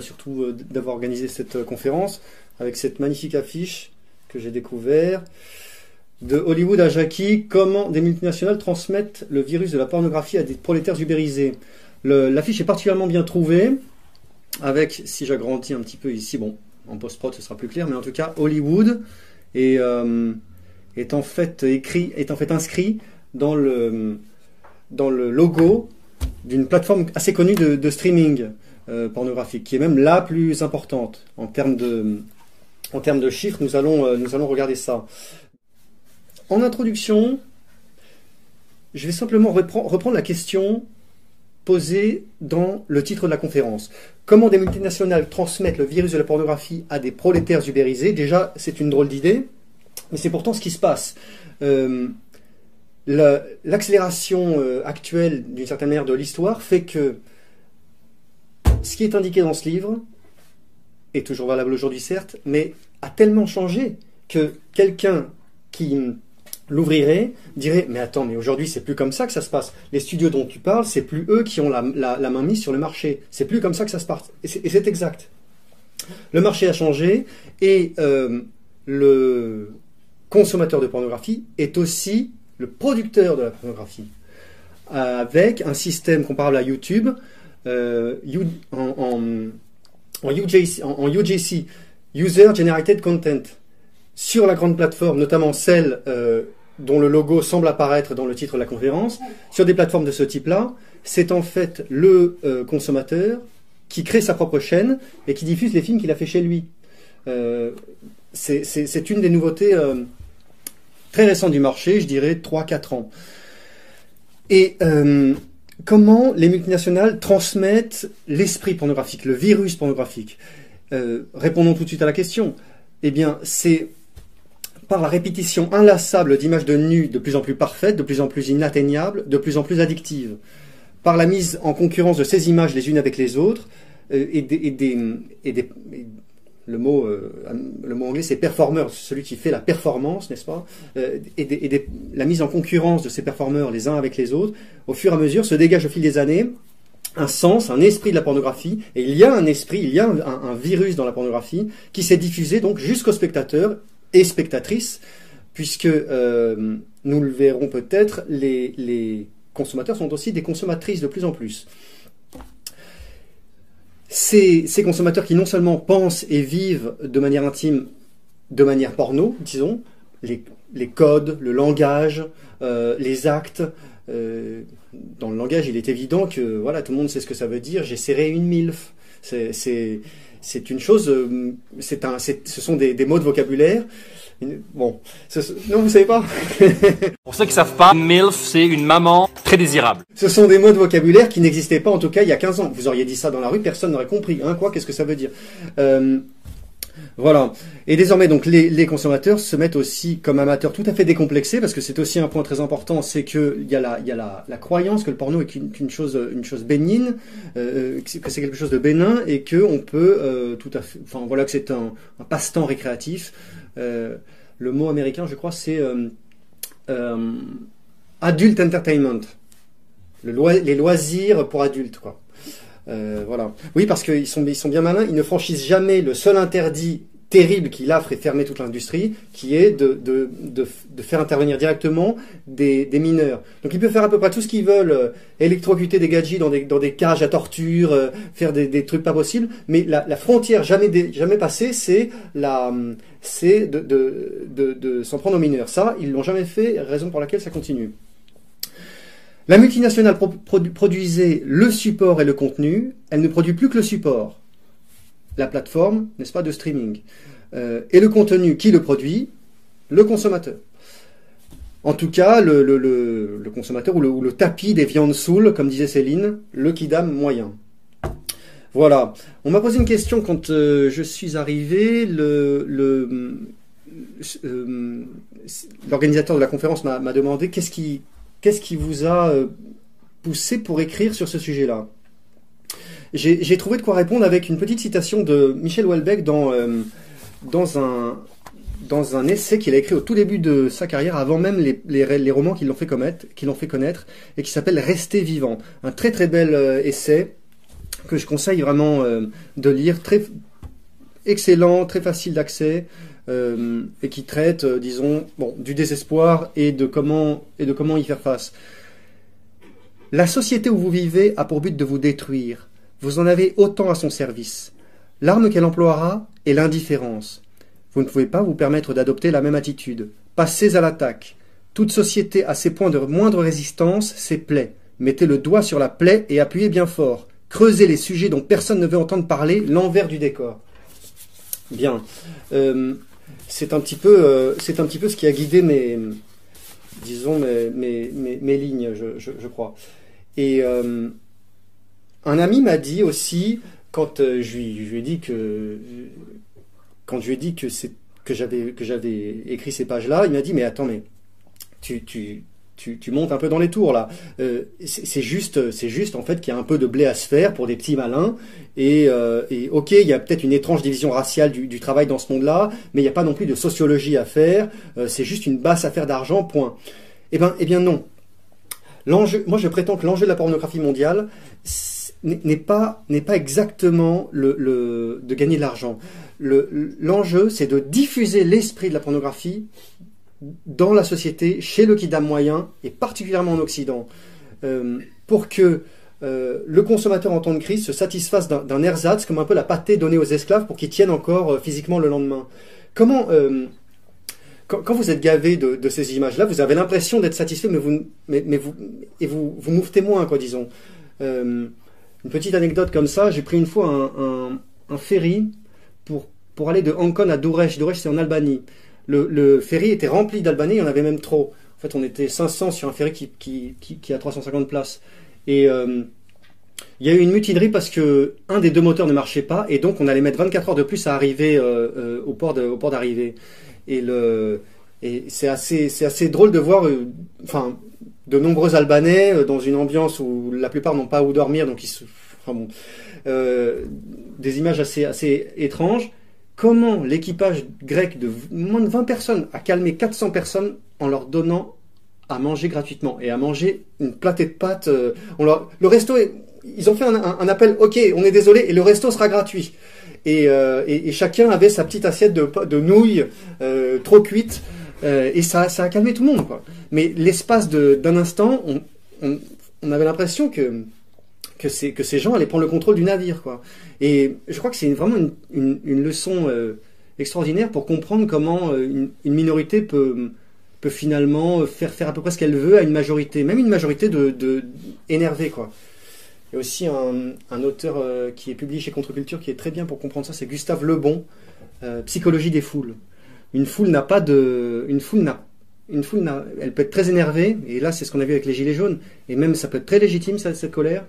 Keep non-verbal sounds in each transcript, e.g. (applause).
Lille surtout euh, d'avoir organisé cette euh, conférence avec cette magnifique affiche que j'ai découvert de Hollywood à Jackie. Comment des multinationales transmettent le virus de la pornographie à des prolétaires ubérisés. L'affiche est particulièrement bien trouvée avec, si j'agrandis un petit peu ici, bon, en post-prod ce sera plus clair, mais en tout cas Hollywood est, euh, en fait écrit, est en fait inscrit dans le dans le logo d'une plateforme assez connue de streaming euh, pornographique, qui est même la plus importante en termes de, en termes de chiffres. Nous allons, euh, nous allons regarder ça. En introduction, je vais simplement repren- reprendre la question posée dans le titre de la conférence. Comment des multinationales transmettent le virus de la pornographie à des prolétaires ubérisés? Déjà, c'est une drôle d'idée, mais c'est pourtant ce qui se passe. Euh, la- l'accélération actuelle, d'une certaine manière, de l'histoire fait que ce qui est indiqué dans ce livre est toujours valable aujourd'hui, certes, mais a tellement changé que quelqu'un qui l'ouvrirait dirait Mais attends, mais aujourd'hui, c'est plus comme ça que ça se passe. Les studios dont tu parles, c'est plus eux qui ont la, main mise sur le marché. C'est plus comme ça que ça se passe. Et c'est et c'est exact. Le marché a changé et euh, le consommateur de pornographie est aussi le producteur de la pornographie, avec un système comparable à YouTube, euh, en, UJC, User Generated Content, sur la grande plateforme, notamment celle euh, dont le logo semble apparaître dans le titre de la conférence, sur des plateformes de ce type-là, c'est en fait le euh, consommateur qui crée sa propre chaîne et qui diffuse les films qu'il a fait chez lui. C'est- une des nouveautés très récentes du marché, je dirais 3-4 ans. Et comment les multinationales transmettent l'esprit pornographique, le virus pornographique Euh, Répondons tout de suite à la question. Eh bien, c'est par la répétition inlassable d'images de nus de plus en plus parfaites, de plus en plus inatteignables, de plus en plus addictives, par la mise en concurrence de ces images les unes avec les autres, euh, et des, le mot, euh, le mot anglais c'est performer, celui qui fait la performance, n'est-ce pas? Euh, Et, la mise en concurrence de ces performeurs les uns avec les autres, au fur et à mesure se dégage au fil des années un sens, un esprit de la pornographie, et il y a un esprit, il y a un, virus dans la pornographie qui s'est diffusé donc jusqu'aux spectateurs et spectatrices, puisque euh, nous le verrons peut-être, les consommateurs sont aussi des consommatrices de plus en plus. Ces, consommateurs qui non seulement pensent et vivent de manière intime, de manière porno, disons, les, codes, le langage, euh, les actes, euh, dans le langage, il est évident que voilà, tout le monde sait ce que ça veut dire. J'ai serré une milf. C'est une chose. euh, un. Ce sont des mots de vocabulaire. Une- Bon, ce- non, vous savez pas. (laughs) Pour ceux qui savent pas, MILF, c'est une maman très désirable. Ce sont des mots de vocabulaire qui n'existaient pas, en tout cas, il y a 15 ans. Vous auriez dit ça dans la rue, personne n'aurait compris. Hein, quoi Qu'est-ce que ça veut dire? Euh, Voilà. Et désormais, donc, les, les consommateurs se mettent aussi comme amateurs tout à fait décomplexés, parce que c'est aussi un point très important, c'est que il y a la, y a la, la croyance que le porno est qu'une qu'une chose, une chose bénigne, euh, que c'est que c'est quelque chose de bénin, et que on peut euh, tout à fait, enfin voilà, que c'est un, un passe-temps récréatif. Euh, le mot américain, je crois, c'est euh, euh, adult entertainment. Les loisirs pour adultes, voilà. Oui, parce qu'ils ils sont bien malins. Ils ne franchissent jamais le seul interdit terrible qui là ferait fermer toute l'industrie, qui est de, de, de, faire intervenir directement des, des mineurs. Donc ils peuvent faire à peu près tout ce qu'ils veulent, euh, électrocuter des gadgets dans des, dans des cages à torture, euh, faire des, des trucs pas possibles, mais la, frontière jamais, jamais passée, c'est la, c'est de, de, de, s'en prendre aux mineurs. Ça, ils l'ont jamais fait, raison pour laquelle ça continue. La multinationale pro- produ- produisait le support et le contenu, elle ne produit plus que le support, la plateforme, n'est-ce pas, de streaming. Euh, et le contenu, qui le produit Le consommateur. En tout cas, le, consommateur ou le, tapis des viandes saoules, comme disait Céline, le kidam moyen. Voilà. On m'a posé une question quand euh, je suis arrivé. Euh, l'organisateur de la conférence m'a m'a demandé qu'est-ce qui, vous a poussé pour écrire sur ce sujet-là? J'ai trouvé de quoi répondre avec une petite citation de Michel Houellebecq dans, euh, dans, un, dans un essai qu'il a écrit au tout début de sa carrière, avant même les, les, romans qui l'ont fait, l'ont fait connaître, et qui s'appelle Rester vivant. Un très très bel euh, essai que je conseille vraiment euh, de lire, très excellent, très facile d'accès, et qui traite, disons, bon, du désespoir et de comment et de comment y faire face. La société où vous vivez a pour but de vous détruire. Vous en avez autant à son service. L'arme qu'elle emploiera est l'indifférence. Vous ne pouvez pas vous permettre d'adopter la même attitude. Passez à l'attaque. Toute société a ses points de moindre résistance, ses plaies. Mettez le doigt sur la plaie et appuyez bien fort. Creusez les sujets dont personne ne veut entendre parler, l'envers du décor. Bien. Euh, c'est un petit peu, euh, c'est un petit peu ce qui a guidé mes, disons mes, lignes, je crois. Et euh, un ami m'a dit aussi quand euh, je, lui, ai dit que quand je lui ai dit que j'avais que j'avais écrit ces pages-là, il m'a dit mais attends mais tu tu tu, montes un peu dans les tours là. Euh, c'est juste c'est juste en fait qu'il y a un peu de blé à se faire pour des petits malins et, euh, et ok il y a peut-être une étrange division raciale du, travail dans ce monde-là, mais il n'y a pas non plus de sociologie à faire. C'est juste une basse affaire d'argent point. Eh ben eh bien non. L'enjeu, moi je prétends que l'enjeu de la pornographie mondiale n'est pas, pas exactement le, le- de gagner de l'argent. Le- L'enjeu, c'est de diffuser l'esprit de la pornographie dans la société, chez le kidam moyen, et particulièrement en Occident, euh, pour que euh, le consommateur en temps de crise se satisfasse d'un ersatz, comme un peu la pâtée donnée aux esclaves pour qu'ils tiennent encore euh, physiquement le lendemain. Comment... quand, quand vous êtes gavé de, de ces images-là, vous avez l'impression d'être satisfait, mais vous, mais, mais vous, et vous, vous moins, quoi, disons. Une petite anecdote comme ça, j'ai pris une fois un, ferry pour, pour aller de Ancon à Douresh. Douresh, c'est en Albanie. Le, ferry était rempli d'Albanais, il y en avait même trop. En fait, on était 500 sur un ferry qui, qui, a 350 places. Et euh, il y a eu une mutinerie parce que un des deux moteurs ne marchait pas, et donc on allait mettre 24 heures de plus à arriver euh, euh, au port d'arrivée. Et et c'est assez assez drôle de voir, enfin, de nombreux Albanais euh, dans une ambiance où la plupart n'ont pas où dormir, donc ils se, euh, des images assez assez étranges. Comment l'équipage grec de moins de 20 personnes a calmé 400 personnes en leur donnant à manger gratuitement et à manger une platée de pâtes. euh, le resto, est- ils ont fait un, appel. Ok, on est désolé, et le resto sera gratuit. Et, chacun avait sa petite assiette de, de nouilles trop cuites. Euh, et ça, ça a calmé tout le monde. Mais l'espace d'un instant, on, avait l'impression que que, ces, que ces gens allaient prendre le contrôle du navire. Quoi. Et je crois que c'est vraiment une, une, leçon euh, extraordinaire pour comprendre comment euh, une, minorité peut, peut finalement faire faire à peu près ce qu'elle veut à une majorité, même une majorité de, de énervée. Quoi. Il y a aussi un, un auteur qui est publié chez Contre-Culture qui est très bien pour comprendre ça, c'est Gustave Lebon, Psychologie des foules. Une foule n'a pas de... Une foule n'a... Une foule n'a... Elle peut être très énervée, et là c'est ce qu'on a vu avec les Gilets jaunes, et même ça peut être très légitime cette, cette colère,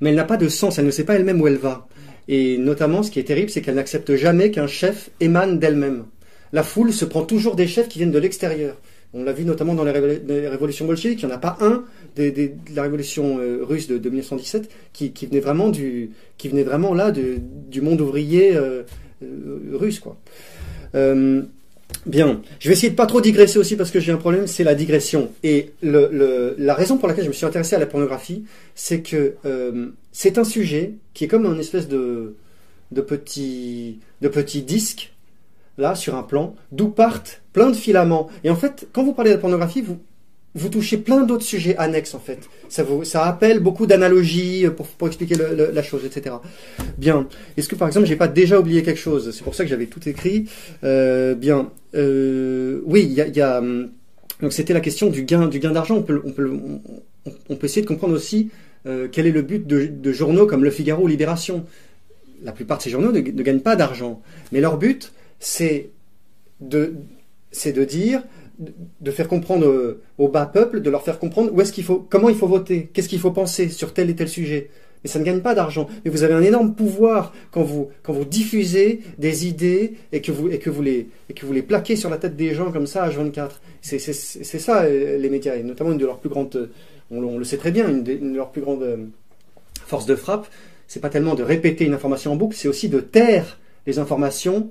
mais elle n'a pas de sens, elle ne sait pas elle-même où elle va. Et notamment, ce qui est terrible, c'est qu'elle n'accepte jamais qu'un chef émane d'elle-même. La foule se prend toujours des chefs qui viennent de l'extérieur. On l'a vu notamment dans les, révol- les révolutions bolcheviques, il n'y en a pas un de la révolution euh, russe de, de 1917 qui, venait vraiment du, qui venait vraiment là du monde ouvrier euh, euh, russe, quoi. Euh, Bien, je vais essayer de pas trop digresser aussi parce que j'ai un problème, c'est la digression. Et la raison pour laquelle je me suis intéressé à la pornographie, c'est que euh, c'est un sujet qui est comme un espèce de, petit, de petit disque là sur un plan, d'où partent plein de filaments. Et en fait, quand vous parlez de pornographie, vous vous touchez plein d'autres sujets annexes en fait. Ça, vous, ça appelle beaucoup d'analogies pour, pour expliquer la chose, etc. Bien. Est-ce que par exemple j'ai pas déjà oublié quelque chose? C'est pour ça que j'avais tout écrit. Euh, bien. Euh, oui, il y a, hum, donc c'était la question du gain du gain d'argent. On peut, on, peut, on, peut essayer de comprendre aussi euh, quel est le but de, de journaux comme Le Figaro ou Libération. La plupart de ces journaux ne, ne gagnent pas d'argent, mais leur but c'est de c'est de dire de faire comprendre euh, au bas peuple, de leur faire comprendre où est-ce qu'il faut, comment il faut voter, qu'est-ce qu'il faut penser sur tel et tel sujet. mais ça ne gagne pas d'argent. Mais vous avez un énorme pouvoir quand vous, quand vous diffusez des idées et que vous, et que vous, les, et que vous les plaquez sur la tête des gens comme ça, H24. C'est c'est- ça, euh, les médias, et notamment une de leurs plus grandes, on, le- sait très bien, une, de leurs plus grandes euh, forces de frappe, c'est pas tellement de répéter une information en boucle, c'est aussi de taire les informations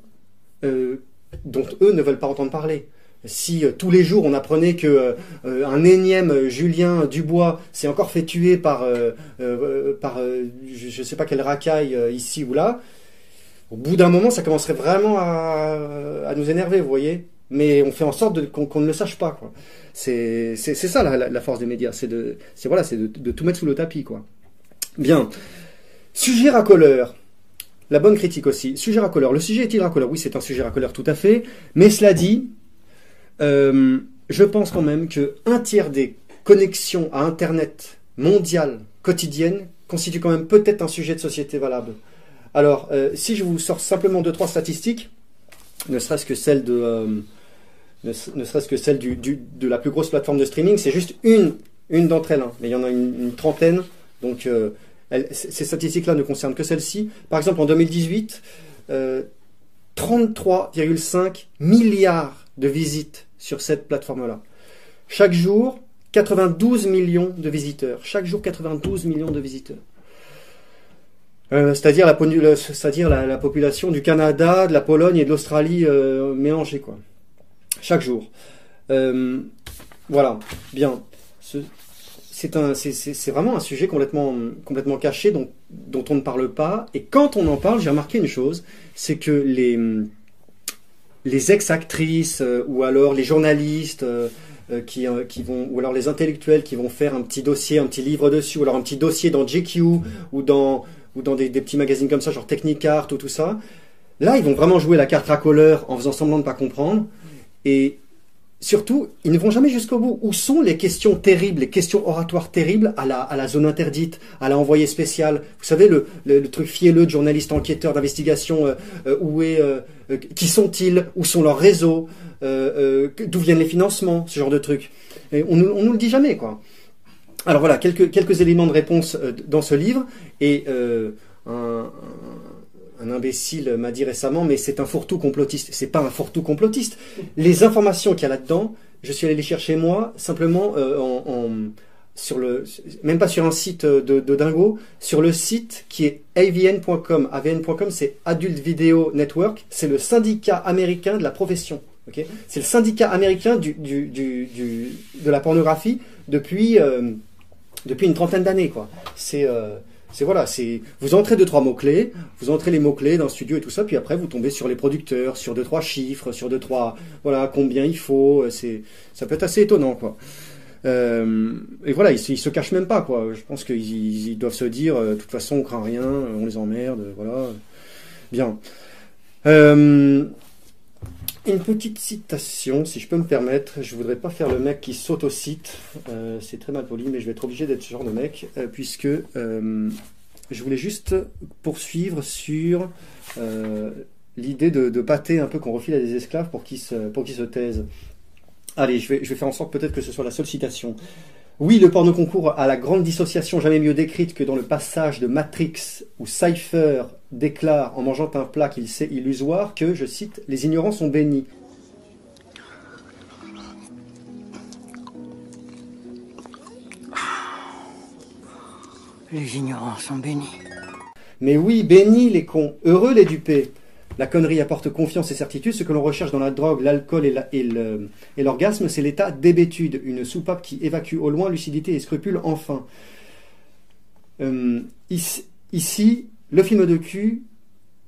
dont eux ne veulent pas entendre parler. Si euh, tous les jours on apprenait que euh, euh, un énième Julien Dubois s'est encore fait tuer par, par je ne sais pas quelle racaille ici ou là, au bout d'un moment ça commencerait vraiment à, nous énerver, vous voyez. Mais on fait en sorte qu'on ne le sache pas. C'est ça la, force des médias, c'est de, voilà, de tout mettre sous le tapis. quoi. Bien. Sujet racoleur. La bonne critique aussi. Sujet racoleur. Le sujet est-il racoleur? Oui, c'est un sujet racoleur tout à fait. Mais cela dit, euh, je pense quand même que un tiers des connexions à Internet mondiales quotidiennes constitue quand même peut-être un sujet de société valable. Alors, euh, si je vous sors simplement deux trois statistiques, ne serait-ce que celle de, euh, ne, serait-ce que celle du, de la plus grosse plateforme de streaming, c'est juste une, une d'entre elles, hein. mais il y en a une, trentaine. Donc, ces statistiques-là ne concernent que celle-ci. Par exemple, en 2018, euh, 33,5 milliards de visites sur cette plateforme-là. Chaque jour, 92 millions de visiteurs. Chaque jour, 92 millions de visiteurs. Euh, c'est-à-dire la, population du Canada, de la Pologne et de l'Australie euh, mélangée, quoi. Chaque jour. Euh, voilà, bien. Ce- c'est, vraiment un sujet complètement, caché dont on ne parle pas. Et quand on en parle, j'ai remarqué une chose, c'est que les, les ex-actrices euh, ou alors les journalistes euh, euh, qui, qui vont, ou alors les intellectuels qui vont faire un petit dossier, un petit livre dessus, ou alors un petit dossier dans GQ ou dans, ou dans des, petits magazines comme ça, genre Technicart ou tout ça. Là, ils vont vraiment jouer la carte racoleur en faisant semblant de pas comprendre. Et surtout, ils ne vont jamais jusqu'au bout. Où sont les questions terribles, les questions oratoires terribles à la, zone interdite, à la envoyée spéciale Vous savez, le, le, truc fielleux de journalistes enquêteurs d'investigation, euh, euh, euh, qui sont-ils Où sont leurs réseaux D'où viennent les financements Ce genre de trucs. Et on, on nous le dit jamais, quoi. Alors voilà, quelques, quelques éléments de réponse dans ce livre. Et un imbécile m'a dit récemment, mais c'est un fourre-tout complotiste. C'est pas un fourre-tout complotiste. Les informations qu'il y a là-dedans, je suis allé les chercher moi, simplement euh, sur le, même pas sur un site de, de Dingo, sur le site qui est avn.com. avn.com, c'est Adult Video Network. C'est le syndicat américain de la profession. ok? C'est le syndicat américain du, du, de la pornographie depuis, euh, une trentaine d'années. C'est euh, c'est voilà, c'est vous entrez deux trois mots clés, vous entrez les mots clés dans le studio et tout ça, puis après vous tombez sur les producteurs, sur deux trois chiffres, sur deux trois voilà combien il faut. C'est ça peut être assez étonnant quoi. Euh, et voilà, ils, ils se cachent même pas quoi. Je pense qu'ils ils- doivent se dire, euh, de toute façon on craint rien, euh, on les emmerde, voilà. Bien. Euh, une petite citation, si je peux me permettre. Je voudrais pas faire le mec qui saute au site. Euh, c'est très mal poli, mais je vais être obligé d'être ce genre de mec, euh, puisque euh, je voulais juste poursuivre sur l'idée de, de pâter un peu qu'on refile à des esclaves pour qu'ils se, pour qu'ils se taisent. Allez, je vais, faire en sorte peut-être que ce soit la seule citation. Oui, le porno concourt à la grande dissociation jamais mieux décrite que dans le passage de Matrix où Cypher déclare en mangeant un plat qu'il sait illusoire que, je cite, les ignorants sont bénis. Les ignorants sont bénis. Mais oui, bénis les cons, heureux les dupés. La connerie apporte confiance et certitude. Ce que l'on recherche dans la drogue, l'alcool et la- l'orgasme, c'est l'état d'hébétude, une soupape qui évacue au loin lucidité et scrupule enfin. Euh, ici, le film de cul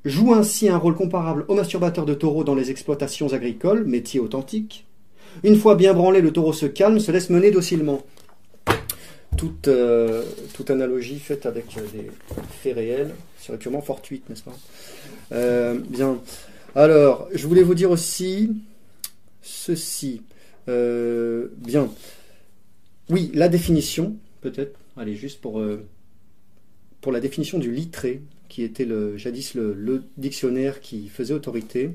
joue ainsi un rôle comparable au masturbateur de taureau dans les exploitations agricoles, métier authentique. Une fois bien branlé, le taureau se calme, se laisse mener docilement. Toute, euh, analogie faite avec euh, des faits réels serait purement fortuite, n'est-ce pas? Euh, Bien. Alors, je voulais vous dire aussi ceci. Bien. Oui, la définition, peut-être. Allez, juste pour, pour la définition du littré, qui était jadis le, dictionnaire qui faisait autorité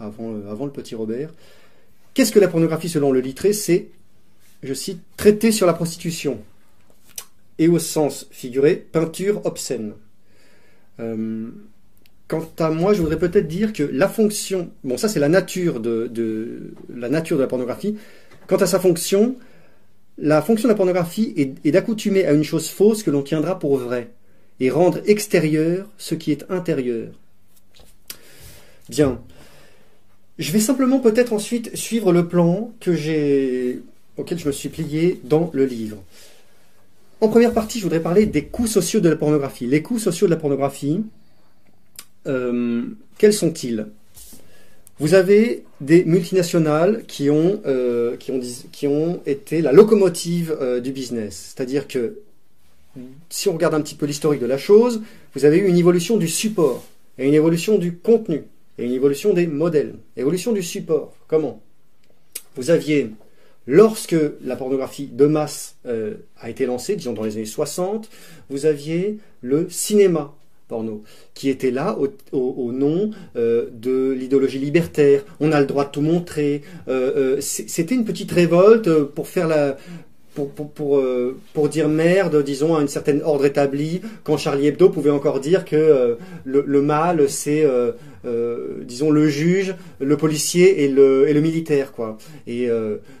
avant, euh, avant le petit Robert. Qu'est-ce que la pornographie selon le littré C'est, je cite, traiter sur la prostitution. et au sens figuré, peinture obscène. Euh, quant à moi, je voudrais peut-être dire que la fonction, bon ça c'est la nature de, de- la nature de la pornographie. Quant à sa fonction, la fonction de la pornographie est, est d'accoutumer à une chose fausse que l'on tiendra pour vraie et rendre extérieur ce qui est intérieur. Bien. Je vais simplement peut-être ensuite suivre le plan que auquel je me suis plié dans le livre. En première partie, je voudrais parler des coûts sociaux de la pornographie. Les coûts sociaux de la pornographie, euh, quels sont-ils? Vous avez des multinationales qui ont, euh, qui ont, qui ont été la locomotive euh, du business. C'est-à-dire que si on regarde un petit peu l'historique de la chose, vous avez eu une évolution du support et une évolution du contenu et une évolution des modèles. Évolution du support. Comment? Vous aviez, lorsque la pornographie de masse euh, a été lancée, disons dans les années 60, vous aviez le cinéma porno, qui était là au, nom euh, de l'idéologie libertaire. On a le droit de tout montrer. Euh, C'était une petite révolte pour faire la, pour, pour, euh, pour dire merde, disons, à une certaine ordre établi, quand Charlie Hebdo pouvait encore dire que euh, le, le mal, c'est, euh, disons, le juge, le policier et le, et le militaire, quoi. Et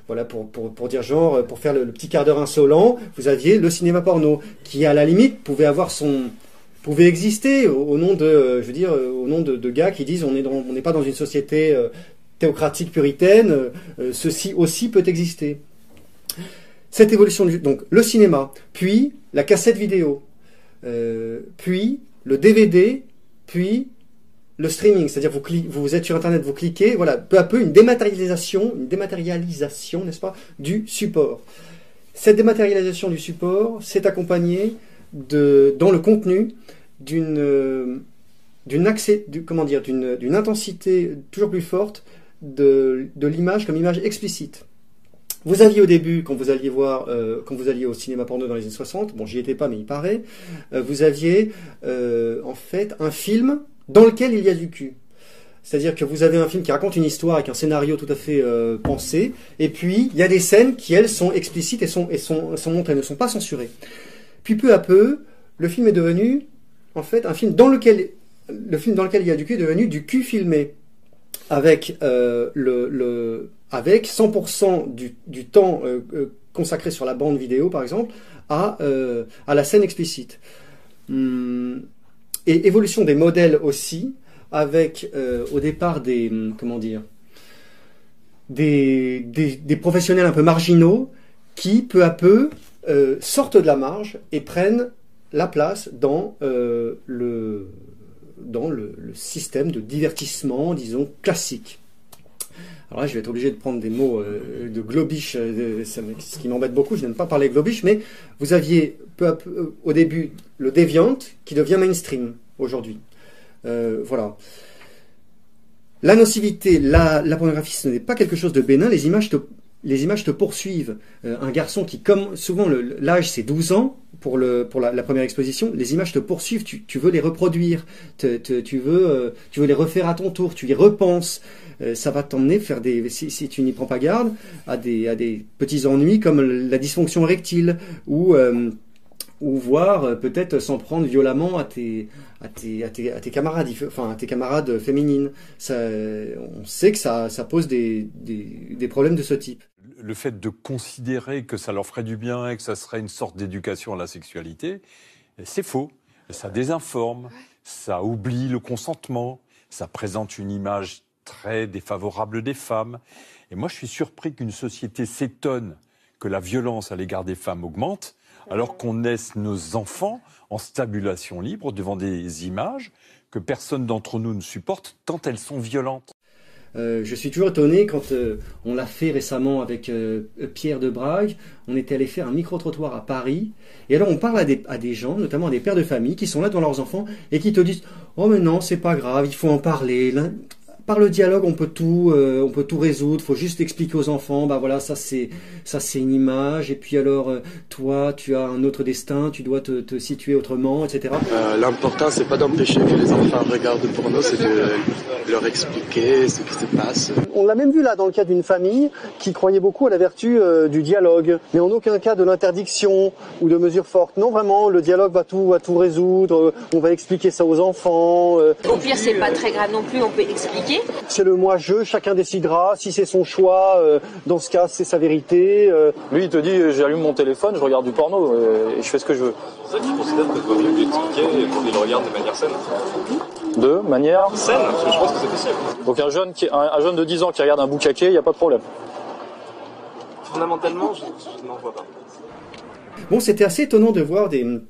voilà, pour, pour, dire genre, pour faire le, petit quart d'heure insolent, vous aviez le cinéma porno, qui à la limite pouvait avoir son pouvait exister au, nom de, je veux dire, au nom de, de gars qui disent on est dans- on n'est pas dans une société théocratique puritaine, ceci aussi peut exister cette évolution du donc le cinéma, puis la cassette vidéo, euh, puis le DVD, puis le streaming, c'est-à-dire vous, vous êtes sur internet, vous cliquez, voilà, peu à peu une dématérialisation, une dématérialisation, n'est-ce pas, du support. Cette dématérialisation du support s'est accompagnée de, dans le contenu d'une euh, d'une accès, du- comment dire, d'une intensité toujours plus forte de, de l'image comme image explicite. Vous aviez au début, quand vous alliez voir, euh, quand vous alliez au cinéma porno dans les années 60, bon, j'y étais pas, mais il paraît, euh, vous aviez euh, en fait un film dans lequel il y a du cul. C'est-à-dire que vous avez un film qui raconte une histoire avec un scénario tout à fait euh, pensé, et puis il y a des scènes qui elles sont explicites et sont et sont, sont montrées, ne sont pas censurées. Puis peu à peu, le film est devenu en fait un film dans lequel le film dans lequel il y a du cul est devenu du cul filmé avec euh, le, le avec 100% du, temps euh, euh, consacré sur la bande vidéo par exemple à euh, à la scène explicite Hum, et évolution des modèles aussi avec au départ des hum, comment dire des, des, professionnels un peu marginaux qui peu à peu sortent de la marge et prennent la place dans le dans le système de divertissement, disons, classique. Alors là, je vais être obligé de prendre des mots euh, de globish, euh, ce qui m'embête beaucoup, je n'aime pas parler globish, mais vous aviez peu euh, au début le déviant qui devient mainstream aujourd'hui. Voilà. La nocivité, la, la pornographie, ce n'est pas quelque chose de bénin, les images te, les images te poursuivent. Euh, un garçon qui, comme souvent l'âge c'est 12 ans pour, le, pour la, première exposition, les images te poursuivent, tu, veux les reproduire, te- te- tu, veux, euh, tu veux les refaire à ton tour, tu y repenses. Euh, ça va t'emmener faire des, si, si tu n'y prends pas garde, à des, à des petits ennuis comme la dysfonction érectile ou, ou voir euh, peut-être s'en prendre violemment à tes, à tes, à tes, camarades, enfin à tes camarades féminines. Ça, on sait que ça, ça pose des, des, des problèmes de ce type. le fait de considérer que ça leur ferait du bien et que ça serait une sorte d'éducation à la sexualité, c'est faux. Ça désinforme, ça oublie le consentement, ça présente une image très défavorable des femmes. Et moi, je suis surpris qu'une société s'étonne que la violence à l'égard des femmes augmente, alors qu'on laisse nos enfants en stabulation libre devant des images que personne d'entre nous ne supporte tant elles sont violentes. Euh, je suis toujours étonné quand euh, on l'a fait récemment avec euh, Pierre de Brague. On était allé faire un micro-trottoir à Paris. Et alors on parle à des, à des gens, notamment à des pères de famille, qui sont là devant leurs enfants et qui te disent Oh mais non, c'est pas grave, il faut en parler. Par le dialogue, on peut tout, euh, on peut tout résoudre. Faut juste expliquer aux enfants, bah voilà, ça c'est, ça c'est une image. Et puis alors, euh, toi, tu as un autre destin, tu dois te, te situer autrement, etc. Euh, L'important, c'est pas d'empêcher que les enfants regardent le porno, c'est de leur expliquer ce qui se passe. On l'a même vu là dans le cas d'une famille qui croyait beaucoup à la vertu euh, du dialogue, mais en aucun cas de l'interdiction ou de mesures fortes. Non, vraiment, le dialogue va tout, va tout résoudre. On va expliquer ça aux enfants. euh, Au pire, c'est pas très grave non plus, on peut expliquer. C'est le moi-je, chacun décidera. Si c'est son choix, euh, dans ce cas, c'est sa vérité. euh, Lui, il te dit, j'allume mon téléphone, je regarde du porno euh, et je fais ce que je veux. C'est ça que tu considères que tu dois mieux lui expliquer et pour qu'il le regarde de manière saine De manière. Saine Parce que je pense que c'est possible. Donc un jeune, qui, un, un jeune de 10 ans qui regarde un boucaquet, il n'y a pas de problème. Fondamentalement, je, je n'en vois pas. Bon, c'était assez étonnant de voir des hum,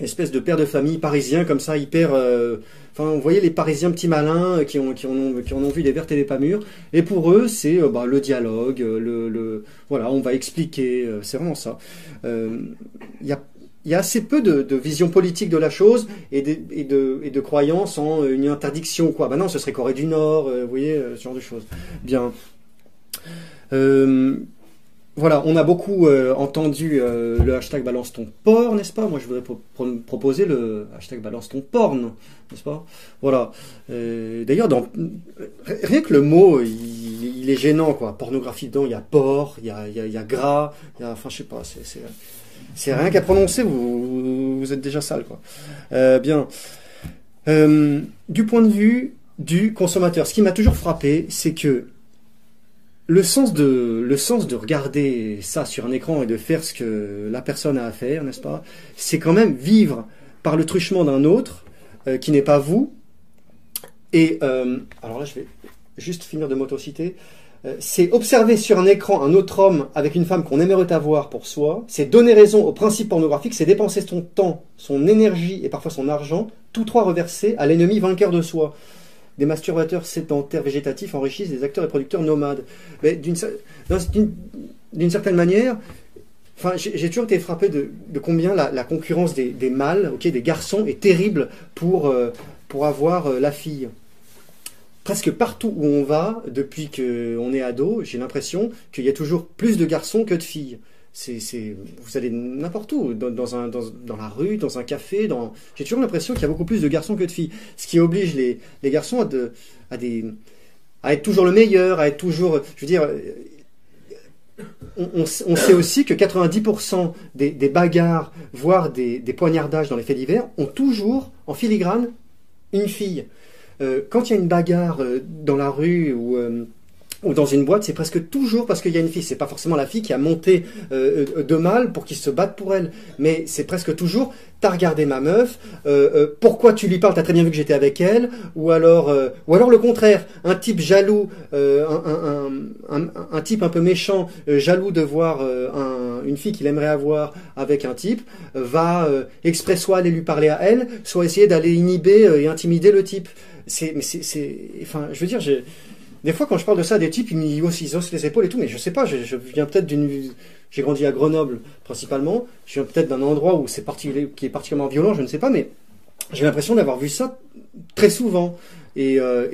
espèces de pères de famille parisiens comme ça, hyper. euh, On voyait les Parisiens petits malins euh, qui, ont, qui, en ont, qui en ont vu des vertes et des pas mûres. Et pour eux, c'est euh, bah, le dialogue, euh, le, voilà, on va expliquer. c'est vraiment ça. Il y a assez peu de, vision politique de la chose et de, et de, et de croyance en une interdiction. Quoi. Bah non, ce serait Corée du Nord, vous voyez, ce genre de choses. Bien. Voilà, on a beaucoup euh, entendu euh, le hashtag balance ton porc, n'est-ce pas? Moi, je voudrais pro- pro- proposer le hashtag balance ton porn, n'est-ce pas? Voilà. Euh, D'ailleurs, rien que le mot, il, est gênant, quoi. Pornographie dedans, il y a porc, il y a, il y a, gras, il y a, enfin, je sais pas, c'est, rien qu'à prononcer, vous, vous êtes déjà sale, quoi. Bien. Du point de vue du consommateur, ce qui m'a toujours frappé, c'est que le sens de le sens de regarder ça sur un écran et de faire ce que la personne a à faire, n'est-ce pas C'est quand même vivre par le truchement d'un autre euh, qui n'est pas vous. Et euh, alors là, je vais juste finir de m'autociter. Euh, c'est observer sur un écran un autre homme avec une femme qu'on aimerait avoir pour soi. C'est donner raison au principe pornographique. C'est dépenser son temps, son énergie et parfois son argent, tous trois reversés à l'ennemi vainqueur de soi. Des masturbateurs sédentaires végétatifs enrichissent des acteurs et producteurs nomades. Mais d'une certaine manière, enfin, j'ai toujours été frappé de, combien la, concurrence des, mâles, des garçons, est terrible pour, euh, pour avoir euh, la fille. Presque partout où on va, depuis qu'on est ado, j'ai l'impression qu'il y a toujours plus de garçons que de filles. C'est, vous allez n'importe où, dans, un, dans, la rue, dans un café, dans... j'ai toujours l'impression qu'il y a beaucoup plus de garçons que de filles. Ce qui oblige les, garçons à, à, des, à être toujours le meilleur, à être toujours. Je veux dire, on, sait- aussi que 90% des, bagarres, voire des, des poignardages dans les faits divers, ont toujours en filigrane une fille. Euh, quand il y a une bagarre euh, dans la rue ou, euh, ou dans une boîte, c'est presque toujours parce qu'il y a une fille. C'est pas forcément la fille qui a monté euh, de mal pour qu'ils se battent pour elle, mais c'est presque toujours t'as regardé ma meuf, euh, euh, pourquoi tu lui parles, t'as très bien vu que j'étais avec elle, ou alors, euh, ou alors le contraire, un type jaloux, euh, un, un, un, un- type un peu méchant, euh, jaloux de voir euh, un- une fille qu'il aimerait avoir avec un type, va exprès soit aller lui parler à elle, soit essayer d'aller inhiber et intimider le type. C'est, mais c'est, enfin, je veux dire, j'ai, des fois, quand je parle de ça à des types, ils me haussent, ils haussent les épaules et tout, mais je sais pas, je, viens peut-être d'une. J'ai grandi à Grenoble principalement, je viens peut-être d'un endroit où c'est parti, qui est particulièrement violent, je ne sais pas, mais j'ai l'impression d'avoir vu ça très souvent. Et, euh,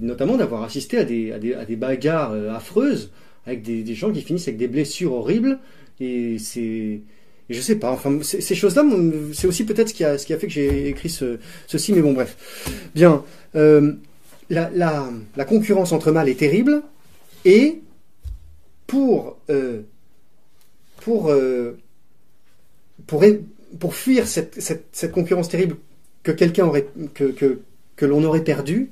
notamment d'avoir assisté à des, bagarres euh, affreuses avec des, gens qui finissent avec des blessures horribles. Et c'est. je sais pas, enfin, ces choses-là, c'est aussi peut-être ce qui a, fait que j'ai écrit ce, ceci, mais bon, bref. Bien. Euh, la, la, la concurrence entre mâles est terrible et pour euh, pour euh, pour pour fuir cette, cette, concurrence terrible que quelqu'un aurait que, que, que l'on aurait perdu,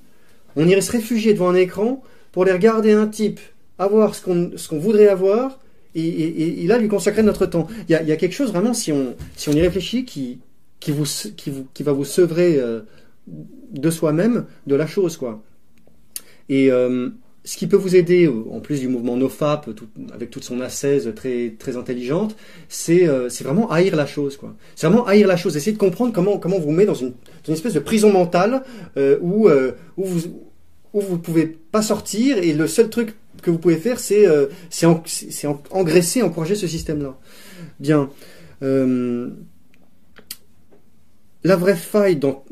on irait se réfugier devant un écran pour aller regarder un type avoir ce qu'on ce voudrait avoir et, et, là lui consacrer notre temps. Il y a, y a quelque chose vraiment si on si on y réfléchit qui qui vous qui vous qui va vous sevrer euh, de soi-même de la chose quoi. Et euh, ce qui peut vous aider, en plus du mouvement NoFap, avec toute son ascèse très, très intelligente, c'est vraiment haïr la chose. C'est vraiment haïr la chose, essayer de comprendre comment, comment vous met dans une, espèce de prison mentale euh, où, euh, où vous où vous pouvez pas sortir et le seul truc que vous pouvez faire, c'est c'est en- c'est- c'est en- engraisser, encourager ce système-là. Bien. La vraie faille dans,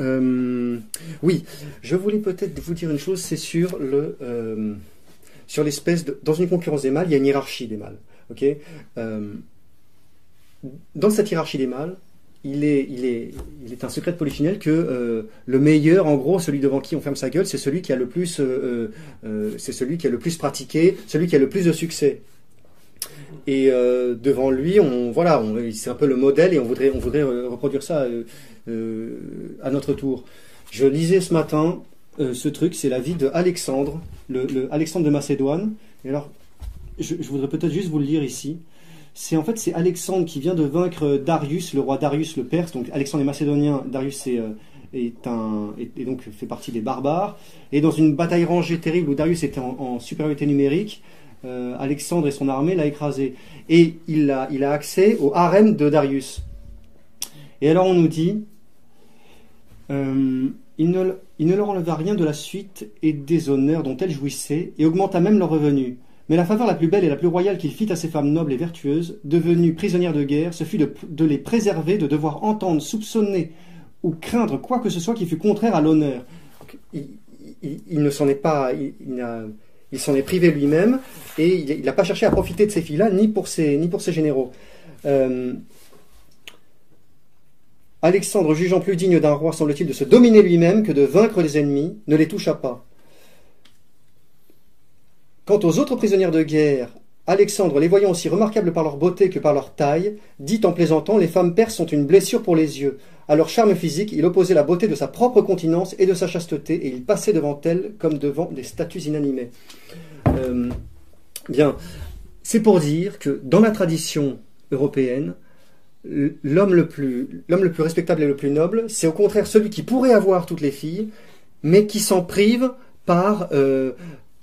Euh, oui, je voulais peut-être vous dire une chose, c'est sur le euh, sur l'espèce dans une concurrence des mâles, il y a une hiérarchie des mâles. Ok? Euh, dans cette hiérarchie des mâles, il est il est il est un secret de polychinelle que le meilleur, en gros, celui devant qui on ferme sa gueule, c'est celui qui a le plus c'est celui qui a le plus pratiqué, celui qui a le plus de succès. Et devant lui, on voilà, c'est un peu le modèle et on voudrait on voudrait reproduire ça. Euh, euh, à notre tour. Je lisais ce matin euh, ce truc, c'est la vie de Alexandre, le, le Alexandre de Macédoine. Et alors, je, voudrais peut-être juste vous le lire ici. C'est en fait c'est Alexandre qui vient de vaincre Darius, le roi Darius le Perse. Donc Alexandre est macédonien, Darius est, euh, donc fait partie des barbares. Et dans une bataille rangée terrible où Darius était en, supériorité numérique, euh, Alexandre et son armée l'a écrasé. Et il a, il a accès au harem de Darius. Et alors on nous dit, euh, il, ne, leur enleva rien de la suite et des honneurs dont elles jouissaient, et augmenta même leurs revenus. Mais la faveur la plus belle et la plus royale qu'il fit à ces femmes nobles et vertueuses, devenues prisonnières de guerre, ce fut de, les préserver de devoir entendre, soupçonner ou craindre quoi que ce soit qui fût contraire à l'honneur. Il, ne s'en est pas, il, s'en est privé lui-même, et il n'a pas cherché à profiter de ces filles-là, ni pour ses, ni pour généraux. Euh, Alexandre, jugeant plus digne d'un roi, semble-t-il, de se dominer lui-même que de vaincre les ennemis, ne les toucha pas. Quant aux autres prisonnières de guerre, Alexandre, les voyant aussi remarquables par leur beauté que par leur taille, dit en plaisantant Les femmes perses sont une blessure pour les yeux. À leur charme physique, il opposait la beauté de sa propre continence et de sa chasteté, et il passait devant elles comme devant des statues inanimées. Euh, bien, c'est pour dire que dans la tradition européenne, l'homme le plus respectable et le plus noble, c'est au contraire celui qui pourrait avoir toutes les filles, mais qui s'en prive par euh,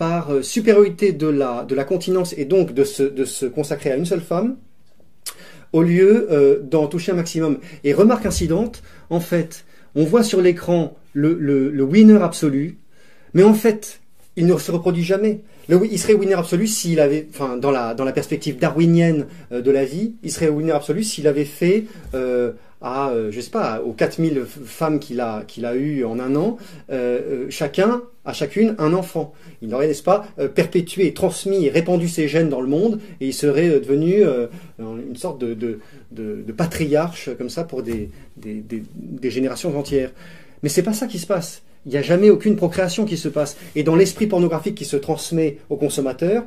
euh, supériorité de la continence et donc de se de consacrer à une seule femme au lieu euh, d'en toucher un maximum. Et remarque incidente, en fait, on voit sur l'écran le winner absolu, mais en fait, il ne se reproduit jamais. Il serait winner absolu s'il avait, enfin, dans la, dans la perspective darwinienne euh, de la vie, il serait winner absolu s'il avait fait euh, à, euh, je sais pas, aux 4000 f- femmes qu'il a, qu'il a eues en un an, chacun, à chacune, un enfant. Il aurait, n'est-ce pas, perpétué, transmis et répandu ses gènes dans le monde, et il serait devenu une sorte de, de, de, de patriarche, comme ça, pour des, des, des, des générations entières. Mais c'est pas ça qui se passe. Il n'y a jamais aucune procréation qui se passe. Et dans l'esprit pornographique qui se transmet au consommateur,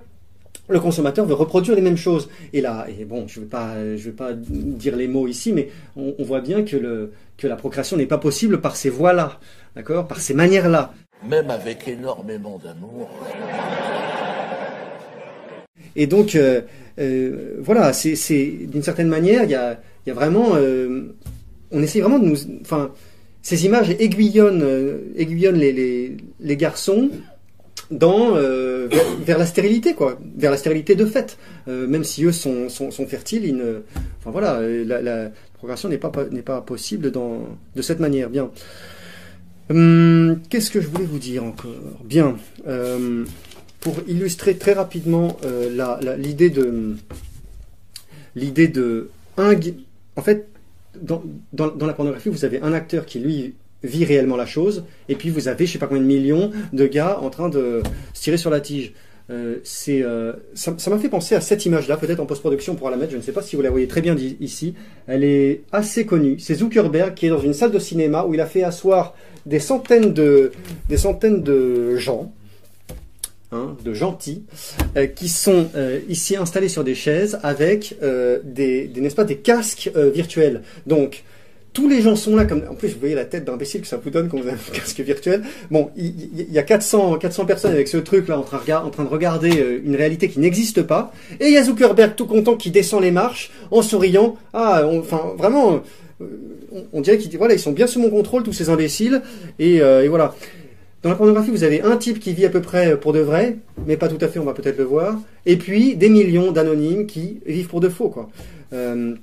le consommateur veut reproduire les mêmes choses. Et là, et bon, je ne vais pas, je vais pas dire les mots ici, mais on, on voit bien que, le, que la procréation n'est pas possible par ces voies-là, d'accord, par ces manières-là. Même avec énormément d'amour. Et donc, euh, euh, voilà, c'est d'une certaine manière, il y a, y a vraiment, euh, on essaie vraiment de nous, enfin, ces images aiguillonnent, euh, les, garçons euh, vers, la stérilité, quoi, vers la stérilité de fait. Euh, même si eux sont, fertiles, voilà, la, progression n'est pas possible de cette manière. Bien. Hum, Qu'est-ce que je voulais vous dire encore? Bien. pour illustrer très rapidement l'idée de l'idée en fait dans, la pornographie vous avez un acteur qui lui vit réellement la chose et puis vous avez je sais pas combien de millions de gars en train de se tirer sur la tige. Euh, euh, ça m'a fait penser à cette image là peut-être en post-production on pourra la mettre je ne sais pas si vous la voyez très bien ici. Elle est assez connue. C'est Zuckerberg qui est dans une salle de cinéma où il a fait asseoir des centaines de des centaines de gens hein, de gentils, euh, qui sont euh, ici installés sur des chaises avec euh, des, n'est-ce pas, des casques virtuels. Donc, tous les gens sont là comme. En plus, vous voyez la tête d'imbécile que ça vous donne quand vous avez un (laughs) casque virtuel. Bon, il, y a 400, 400 personnes avec ce truc-là en, train en train de regarder une réalité qui n'existe pas. Et il y a Zuckerberg tout content qui descend les marches en souriant. Ah, enfin, vraiment. on, dirait qu'ils voilà, ils sont bien sous mon contrôle, tous ces imbéciles. Et voilà. Dans la pornographie, vous avez un type qui vit à peu près pour de vrai, mais pas tout à fait, on va peut-être le voir. Et puis des millions d'anonymes qui vivent pour de faux, quoi. Euh,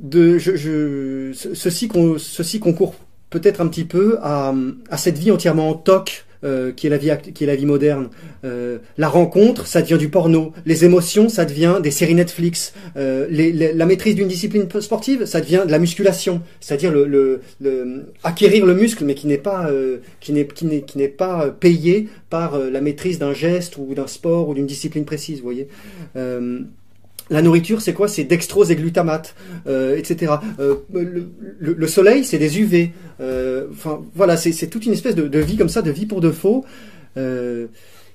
de, ceci, con- ceci concourt peut-être un petit peu à cette vie entièrement en toc euh, qui est la vie qui est la vie moderne. Euh, la rencontre, ça devient du porno. Les émotions, ça devient des séries Netflix. Euh, la maîtrise d'une discipline sportive, ça devient de la musculation, c'est-à-dire acquérir le muscle, mais qui n'est pas qui n'est qui n'est qui n'est pas payé par la maîtrise d'un geste ou d'un sport ou d'une discipline précise. Vous voyez. La nourriture, c'est quoi? C'est dextrose et glutamate, euh, etc. Euh, le, le- le soleil, c'est des UV. Euh, Enfin, voilà, c'est toute une espèce de, vie comme ça, de vie pour de faux.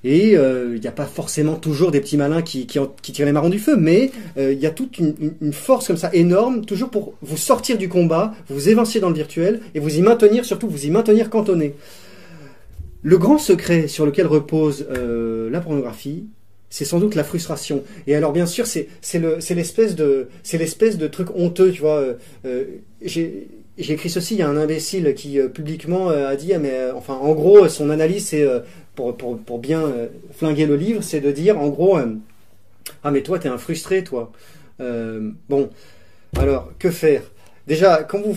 Et il n'y a pas forcément toujours des petits malins qui, qui, en- qui tirent les marrons du feu, mais il y a toute une, force comme ça énorme, toujours pour vous sortir du combat, vous évincer dans le virtuel et vous y maintenir, surtout vous y maintenir cantonné. Le grand secret sur lequel repose la pornographie, c'est sans doute la frustration. Et alors bien sûr, c'est c'est le c'est l'espèce de truc honteux, tu vois. euh, euh, j'ai écrit ceci, il y a un imbécile qui euh, publiquement a dit, ah, enfin en gros son analyse c'est pour, bien flinguer le livre, c'est de dire en gros, ah mais toi t'es un frustré toi. Bon, alors que faire? Déjà quand vous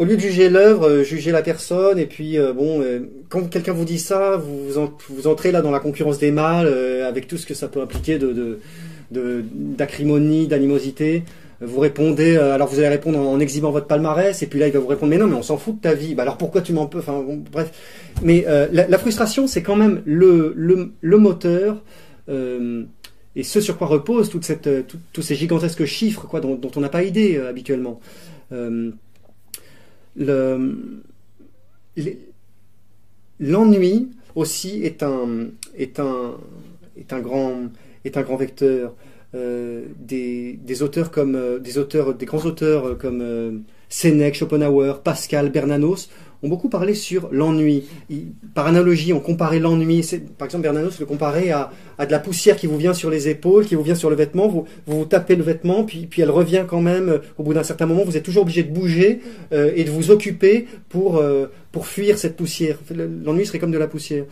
au lieu de juger l'œuvre, euh, jugez la personne, et puis euh, bon, euh, quand quelqu'un vous dit ça, vous vous, en- vous entrez là dans la concurrence des mâles, avec tout ce que ça peut impliquer de d'acrimonie, d'animosité. Vous répondez, alors vous allez répondre en, exhibant votre palmarès, et puis là il va vous répondre, mais non, mais on s'en fout de ta vie. Bah alors pourquoi tu m'en peux? Enfin bon, bref. Mais la, frustration, c'est quand même le le, moteur. et ce sur quoi repose tous ces gigantesques chiffres quoi, dont, on n'a pas idée habituellement. Euh, le- l'ennui aussi est un, est un, est un, grand, est un grand vecteur. Euh, des, des auteurs comme euh, des auteurs, des grands auteurs comme euh, Sénèque, Schopenhauer, Pascal, Bernanos ont beaucoup parlé sur l'ennui. Par analogie, on comparait l'ennui. Par exemple, Bernanos le comparait à, de la poussière qui vous vient sur les épaules, qui vous vient sur le vêtement. Vous vous, tapez le vêtement, puis, elle revient quand même. euh, Au bout d'un certain moment, vous êtes toujours obligé de bouger euh, et de vous occuper pour, euh, fuir cette poussière. L'ennui serait comme de la poussière.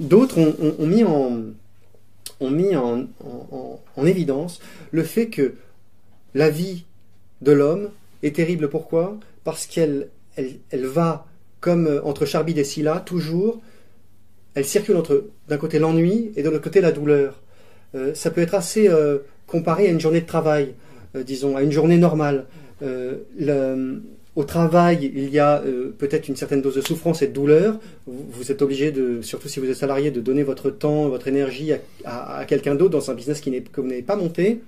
D'autres ont, mis en ont en évidence le fait que la vie de l'homme est terrible. Pourquoi? Parce qu'elle elle, va comme euh, entre Charbide et Scylla, toujours, elle circule entre d'un côté l'ennui et de l'autre côté la douleur. Euh, ça peut être assez euh, comparé à une journée de travail, disons, à une journée normale. Le- au travail, il y a peut-être une certaine dose de souffrance et de douleur. Vous, êtes obligé, de, surtout si vous êtes salarié, de donner votre temps, votre énergie à, quelqu'un d'autre dans un business qui que vous n'avez pas monté.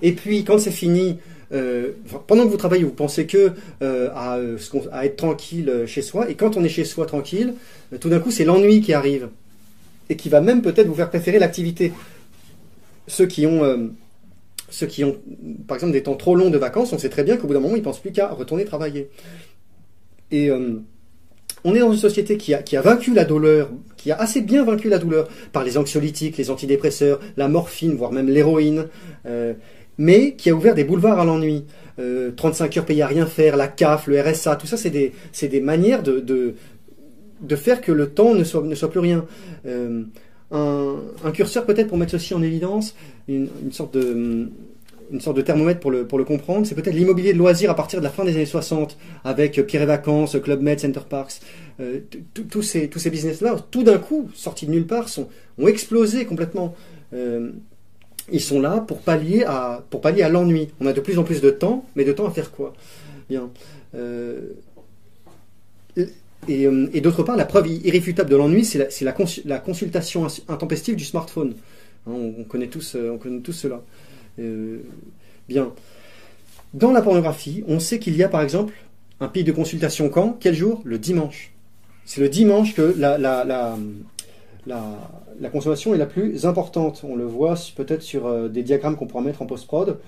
Et puis, quand c'est fini, euh, pendant que vous travaillez, vous pensez que euh, euh, à être tranquille chez soi. Et quand on est chez soi tranquille, tout d'un coup, c'est l'ennui qui arrive et qui va même peut-être vous faire préférer l'activité. Ceux qui ont, ceux qui ont, par exemple, des temps trop longs de vacances, on sait très bien qu'au bout d'un moment, ils pensent plus qu'à retourner travailler. Et on est dans une société qui a, vaincu la douleur, qui a assez bien vaincu la douleur par les anxiolytiques, les antidépresseurs, la morphine, voire même l'héroïne, mais qui a ouvert des boulevards à l'ennui. Euh, 35 heures payées à rien faire, la CAF, le RSA, tout ça, c'est des, des manières de, de, de faire que le temps ne soit, ne soit plus rien. Euh, un, curseur peut-être pour mettre ceci en évidence, une, sorte de une sorte de thermomètre pour le, pour le comprendre, c'est peut-être l'immobilier de loisirs à partir de la fin des années 60, avec Pierre et Vacances, Club Med, Center Parks. Euh, tous ces, tous ces business-là, tout d'un coup, sortis de nulle part, sont, ont explosé complètement. Ils sont là pour pallier à, pour pallier à l'ennui. On a de plus en plus de temps, mais de temps à faire quoi? Bien. Euh, et, d'autre part, la preuve irréfutable de l'ennui, c'est la, consultation intempestive du smartphone. Hein, on, on connaît tous, euh, on connaît tous cela. Euh, bien. Dans la pornographie, on sait qu'il y a par exemple un pic de consultation quand? Quel jour? Le dimanche. C'est le dimanche que la, la, la, consommation est la plus importante. On le voit peut-être sur euh, des diagrammes qu'on pourra mettre en post-prod.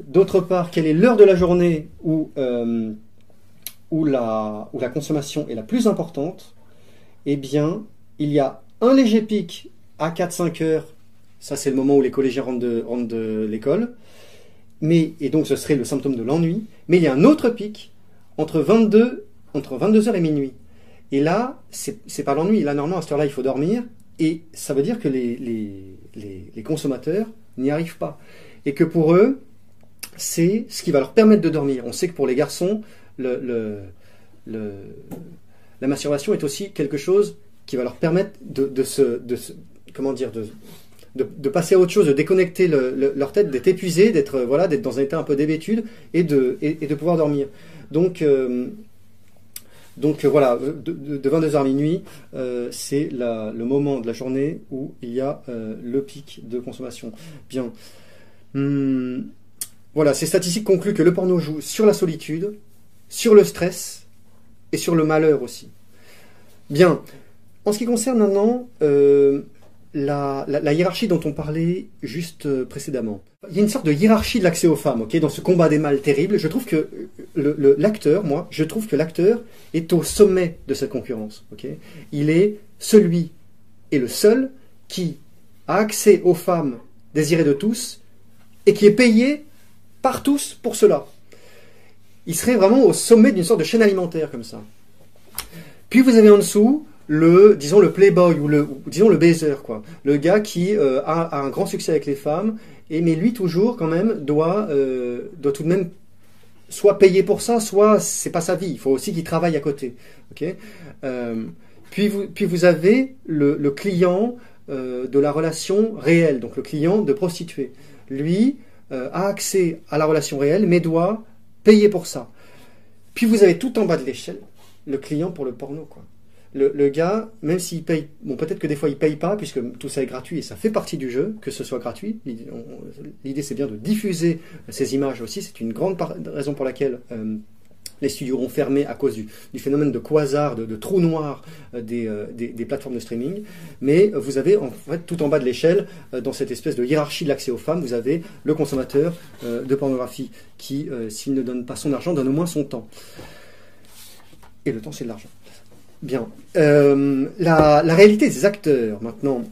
D'autre part, quelle est l'heure de la journée où, euh, où, la, où la consommation est la plus importante? Eh bien, il y a un léger pic à 4-5 heures. Ça, c'est le moment où les collégiens rentrent de, rentrent de l'école. Mais, et donc, ce serait le symptôme de l'ennui. Mais il y a un autre pic entre 22, entre 22h et minuit. Et là, c'est pas l'ennui. Là, normalement, à cette heure-là, il faut dormir. Et ça veut dire que les, les, consommateurs n'y arrivent pas. Et que pour eux, c'est ce qui va leur permettre de dormir. On sait que pour les garçons, la masturbation est aussi quelque chose qui va leur permettre de, se, comment dire, de, de, passer à autre chose, de déconnecter le- le- leur tête, d'être épuisé, d'être euh, voilà, d'être dans un état un peu d'hébétude et de, et de pouvoir dormir. Donc, euh, donc euh, voilà, de, de, de 22h à minuit, euh, c'est le moment de la journée où il y a euh, le pic de consommation. Bien. Hum, voilà, ces statistiques concluent que le porno joue sur la solitude, sur le stress et sur le malheur aussi. Bien. En ce qui concerne maintenant la, hiérarchie dont on parlait juste euh, précédemment. Il y a une sorte de hiérarchie de l'accès aux femmes, dans ce combat des mâles terrible. Je trouve que euh, l'acteur, moi, je trouve que l'acteur est au sommet de cette concurrence. Il est celui et le seul qui a accès aux femmes désirées de tous et qui est payé par tous pour cela. Il serait vraiment au sommet d'une sorte de chaîne alimentaire comme ça. Puis vous avez en dessous le, disons le playboy ou le, disons le baiser quoi, le gars qui euh, a, un grand succès avec les femmes et mais lui toujours quand même doit euh, doit tout de même soit payer pour ça, soit c'est pas sa vie. Il faut aussi qu'il travaille à côté. Ok? Euh, puis vous puis vous avez le, client de la relation réelle, donc le client de prostituée. Lui a accès à la relation réelle, mais doit payer pour ça. Puis vous avez tout en bas de l'échelle le client pour le porno, quoi. Le, gars, même s'il paye, bon, peut-être que des fois il paye pas, puisque tout ça est gratuit et ça fait partie du jeu, que ce soit gratuit. L'idée, c'est bien de diffuser ces images aussi. C'est une grande raison pour laquelle euh, les studios ont fermé à cause du, phénomène de quasar, de, de trou noir euh, des, euh, des, plateformes de streaming. Mais vous avez en fait tout en bas de l'échelle, dans cette espèce de hiérarchie de l'accès aux femmes, vous avez le consommateur de pornographie qui, s'il ne donne pas son argent, donne au moins son temps. Et le temps, c'est de l'argent. Bien. Euh, la, réalité des acteurs, maintenant.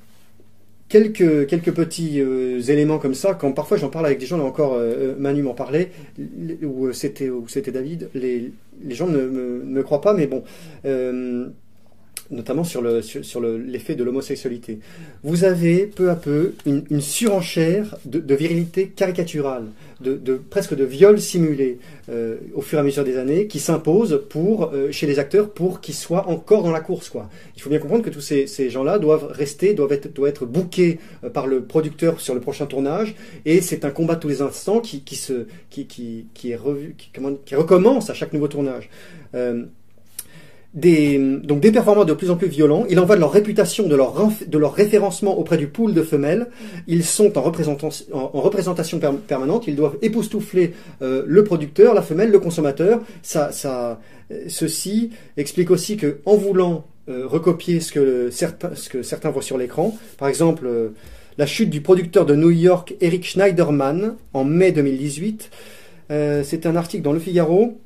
Quelques, quelques petits euh, éléments comme ça, quand parfois j'en parle avec des gens, là encore, euh, Manu m'en parlait, ou c'était David, les, les gens ne me, croient pas, mais bon, notamment sur le sur, sur l'effet de l'homosexualité. Vous avez peu à peu une, surenchère de virilité caricaturale, de, de presque de viol simulé euh, au fur et à mesure des années, qui s'impose pour euh, chez les acteurs pour qu'ils soient encore dans la course. Quoi. Il faut bien comprendre que tous ces, ces gens-là doivent rester, doivent être, doivent être bookés euh, par le producteur sur le prochain tournage, et c'est un combat tous les instants qui, qui se qui, qui, qui est revu, qui, comment- qui recommence à chaque nouveau tournage. Des, donc des performants de plus en plus violents. Il en va de leur réputation, de leur, référencement auprès du pool de femelles. Ils sont en, représentation- en, en représentation per- permanente. Ils doivent époustoufler euh, le producteur, la femelle, le consommateur. Ça, ceci explique aussi que en voulant euh, recopier ce que, certains, ce que certains voient sur l'écran, par exemple euh, la chute du producteur de New York Eric Schneiderman en mai 2018, euh, c'est un article dans Le Figaro.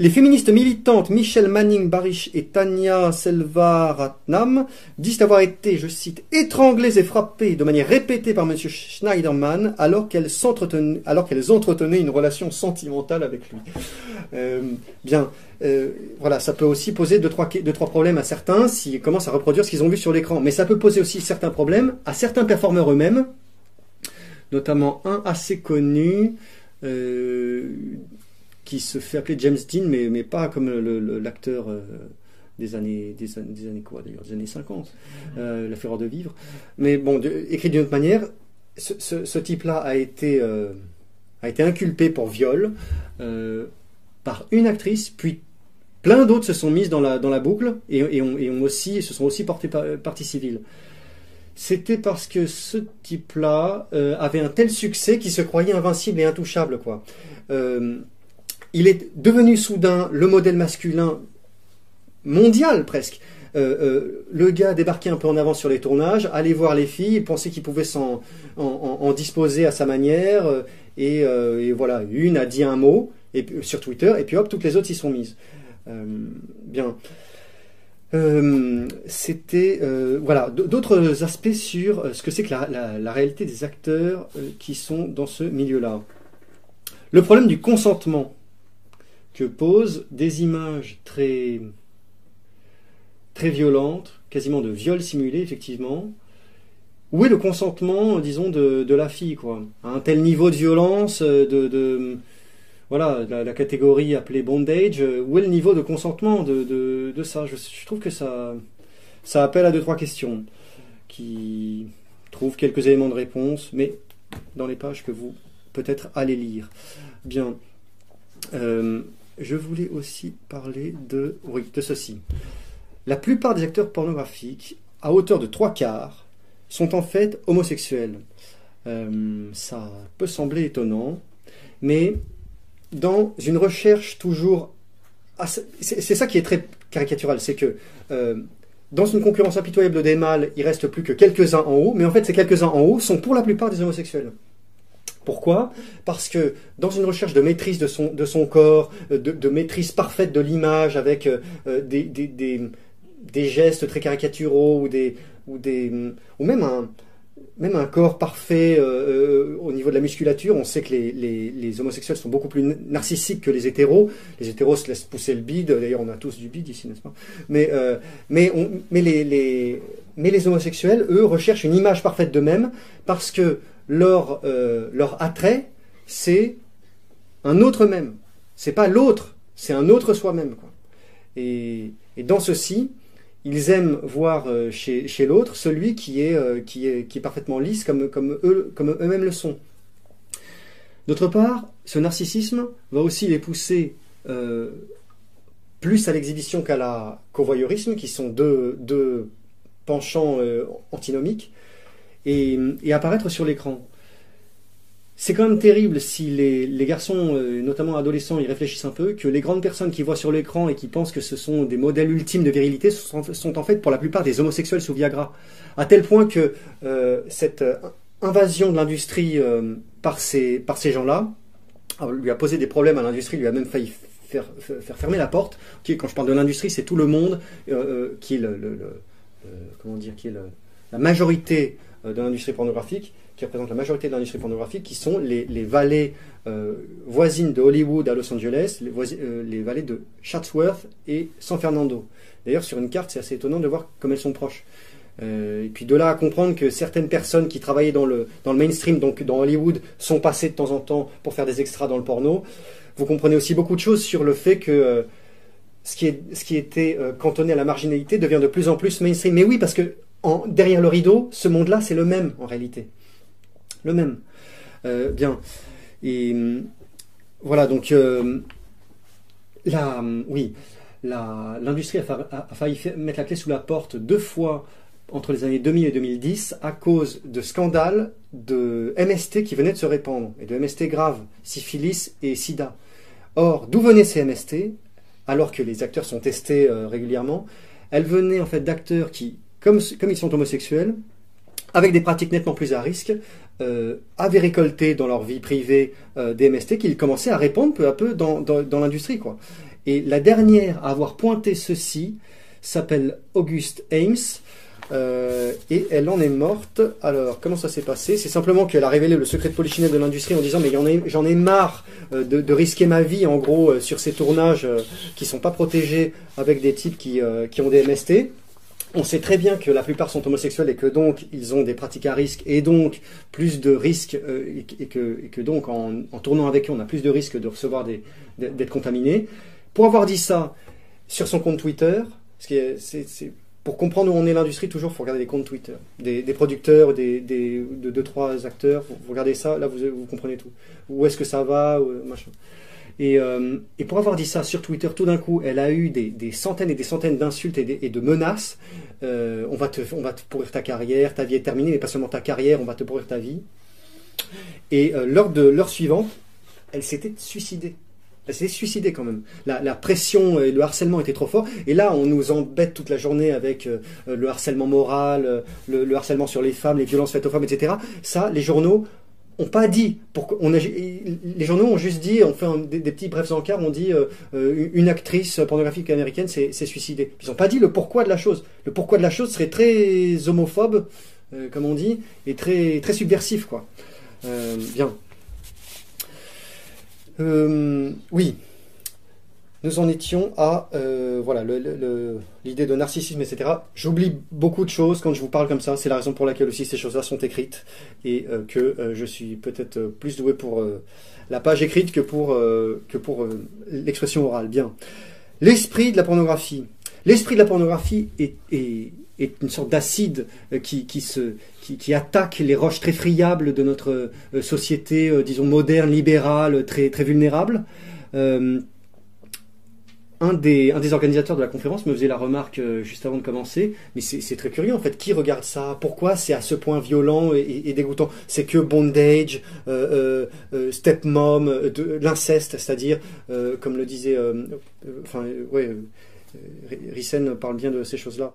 Les féministes militantes Michelle Manning Barish et Tania Selvaratnam disent avoir été, je cite, étranglées et frappées de manière répétée par M. Schneiderman alors qu'elles entretenaient une relation sentimentale avec lui. Euh, bien, euh, voilà, ça peut aussi poser deux trois, deux, trois problèmes à certains s'ils commencent à reproduire ce qu'ils ont vu sur l'écran. Mais ça peut poser aussi certains problèmes à certains performeurs eux-mêmes, notamment un assez connu. euh, qui se fait appeler James Dean, mais, mais pas comme le- le- l'acteur euh, des années des, an- des années quoi d'ailleurs, des années 50, euh, La Fureur de vivre. Mais bon, de- écrit d'une autre manière, ce, ce- ce type-là a été euh, a été inculpé pour viol euh, par une actrice, puis plein d'autres se sont mises dans la dans la boucle et, et ont, et ont aussi se sont aussi portés par, partie civile. C'était parce que ce type-là avait un tel succès qu'il se croyait invincible et intouchable, quoi. Il est devenu soudain le modèle masculin mondial presque. Euh, euh, le gars débarquait un peu en avance sur les tournages, allait voir les filles, il pensait qu'il pouvait s'en en, en- en disposer à sa manière, euh, et, voilà, une a dit un mot sur Twitter, et puis hop, toutes les autres s'y sont mises. Bien. C'était voilà d'autres aspects sur ce que c'est que la, réalité des acteurs qui sont dans ce milieu-là. Le problème du consentement que posent des images très très violentes, quasiment de viol simulé effectivement. Où est le consentement, disons, de, la fille, quoi? Un tel niveau de violence, euh, de, voilà, la, la catégorie appelée bondage, euh, où est le niveau de consentement de, ça? Je, trouve que ça, ça appelle à deux, trois questions qui trouvent quelques éléments de réponse, mais dans les pages que vous peut-être allez lire. Bien. Euh, je voulais aussi parler de, ceci. La plupart des acteurs pornographiques, à hauteur de trois quarts, sont en fait homosexuels. Euh, ça peut sembler étonnant, mais dans une recherche toujours... c'est ça qui est très caricatural, c'est que euh, dans une concurrence impitoyable des mâles, il reste plus que quelques-uns en haut, mais en fait ces quelques-uns en haut sont pour la plupart des homosexuels. Pourquoi? Parce que dans une recherche de maîtrise de son, de son corps, euh, de, maîtrise parfaite de l'image, avec euh, euh, des, des, gestes très caricaturaux ou, des, ou, des, ou même, un, même un corps parfait au niveau de la musculature, on sait que les, les, les homosexuels sont beaucoup plus narcissiques que les hétéros. Les hétéros se laissent pousser le bide, d'ailleurs on a tous du bide ici, n'est-ce pas? Mais, mais, on, mais, les, les, mais les homosexuels, eux, recherchent une image parfaite d'eux-mêmes parce que leur, euh, leur attrait, c'est un autre même. C'est pas l'autre, c'est un autre soi-même. Et, et dans ceci, ils aiment voir euh, chez, chez l'autre celui qui est, euh, qui, est, qui est parfaitement lisse comme, comme, eux, comme eux-mêmes le sont. D'autre part, ce narcissisme va aussi les pousser plus à l'exhibition qu'à la, qu'au voyeurisme, qui sont deux, deux penchants antinomiques, et, apparaître sur l'écran. C'est quand même terrible si les, garçons, euh, notamment adolescents, y réfléchissent un peu, que les grandes personnes qui voient sur l'écran et qui pensent que ce sont des modèles ultimes de virilité sont, en fait pour la plupart des homosexuels sous Viagra. À tel point que euh, cette euh, invasion de l'industrie par ces, par ces gens-là lui a posé des problèmes à l'industrie, lui a même failli faire, fermer la porte. Ok, quand je parle de l'industrie, c'est tout le monde qui est le, comment dire, qui est la majorité de l'industrie pornographique, qui représente la majorité de l'industrie pornographique, qui sont les, les vallées euh, voisines de Hollywood à Los Angeles, les, euh, les vallées de Chatsworth et San Fernando. D'ailleurs, sur une carte, c'est assez étonnant de voir comme elles sont proches. Euh, et puis de là à comprendre que certaines personnes qui travaillaient dans le, dans le mainstream, donc dans Hollywood, sont passées de temps en temps pour faire des extras dans le porno. Vous comprenez aussi beaucoup de choses sur le fait que euh, ce, qui est, ce qui était euh, cantonné à la marginalité devient de plus en plus mainstream. Mais oui, parce que derrière le rideau, ce monde-là, c'est le même en réalité. Le même. Euh, bien. Hum, voilà, donc euh, hum, oui, l'industrie a, fa- a- a failli fa- mettre la clé sous la porte deux fois entre les années 2000 et 2010 à cause de scandales de MST qui venaient de se répandre, et de MST graves, syphilis et sida. Or, d'où venaient ces MST alors que les acteurs sont testés euh, régulièrement Elles venaient en fait d'acteurs qui, comme, ils sont homosexuels, avec des pratiques nettement plus à risque, euh, avaient récolté dans leur vie privée euh, des MST qu'ils commençaient à répandre peu à peu dans, l'industrie. quoi. Et la dernière à avoir pointé ceci s'appelle Auguste Ames. euh, et elle en est morte. Alors, comment ça s'est passé? C'est simplement qu'elle a révélé le secret de polichinelle de l'industrie en disant mais j'en ai, ai marre de, de risquer ma vie en gros sur ces tournages qui sont pas protégés avec des types qui, qui ont des MST. On sait très bien que la plupart sont homosexuels et que donc ils ont des pratiques à risque et donc plus de risques euh, et, que- donc en, en tournant avec eux on a plus de risques de recevoir d'être contaminé. Pour avoir dit ça sur son compte Twitter, pour comprendre où on est l'industrie, toujours, il faut regarder les comptes Twitter. Des, producteurs, des, de deux, trois acteurs, vous, regardez ça, là, vous, vous comprenez tout. Où est-ce que ça va, machin. Et, euh, et pour avoir dit ça sur Twitter, tout d'un coup, elle a eu des, centaines et des centaines d'insultes et, de menaces. Euh, on, va te, on va te pourrir ta carrière, ta vie est terminée, mais pas seulement ta carrière, on va te pourrir ta vie. Et euh, de l'heure suivante, elle s'était suicidée. Elle s'était suicidée quand même. La, pression et le harcèlement étaient trop forts. Et là, on nous embête toute la journée avec euh, le harcèlement moral, le harcèlement sur les femmes, les violences faites aux femmes, etc. Ça, les journaux ont pas dit. Pour, on a, les journaux ont juste dit, on fait des, petits brefs encarts, on dit euh, euh, une actrice pornographique américaine s'est suicidée. Ils n'ont pas dit le pourquoi de la chose. Le pourquoi de la chose serait très homophobe, euh, comme on dit, et très, très subversif, quoi. Bien. Oui. Nous en étions à euh, voilà l'idée de narcissisme, etc. J'oublie beaucoup de choses quand je vous parle comme ça. C'est la raison pour laquelle aussi ces choses-là sont écrites et euh, que euh, je suis peut-être euh, plus doué pour la page écrite que pour que pour l'expression orale. Bien. L'esprit de la pornographie. L'esprit de la pornographie est, une sorte d'acide qui, qui, se, qui, attaque les roches très friables de notre société, disons, moderne, libérale, très, très vulnérable. Un des, organisateurs de la conférence me faisait la remarque euh, juste avant de commencer, mais c'est très curieux en fait, qui regarde ça? Pourquoi c'est à ce point violent et, dégoûtant? C'est que bondage, euh, euh, stepmom, l'inceste, c'est-à-dire, comme le disait, enfin, ouais, Rissen parle bien de ces choses-là.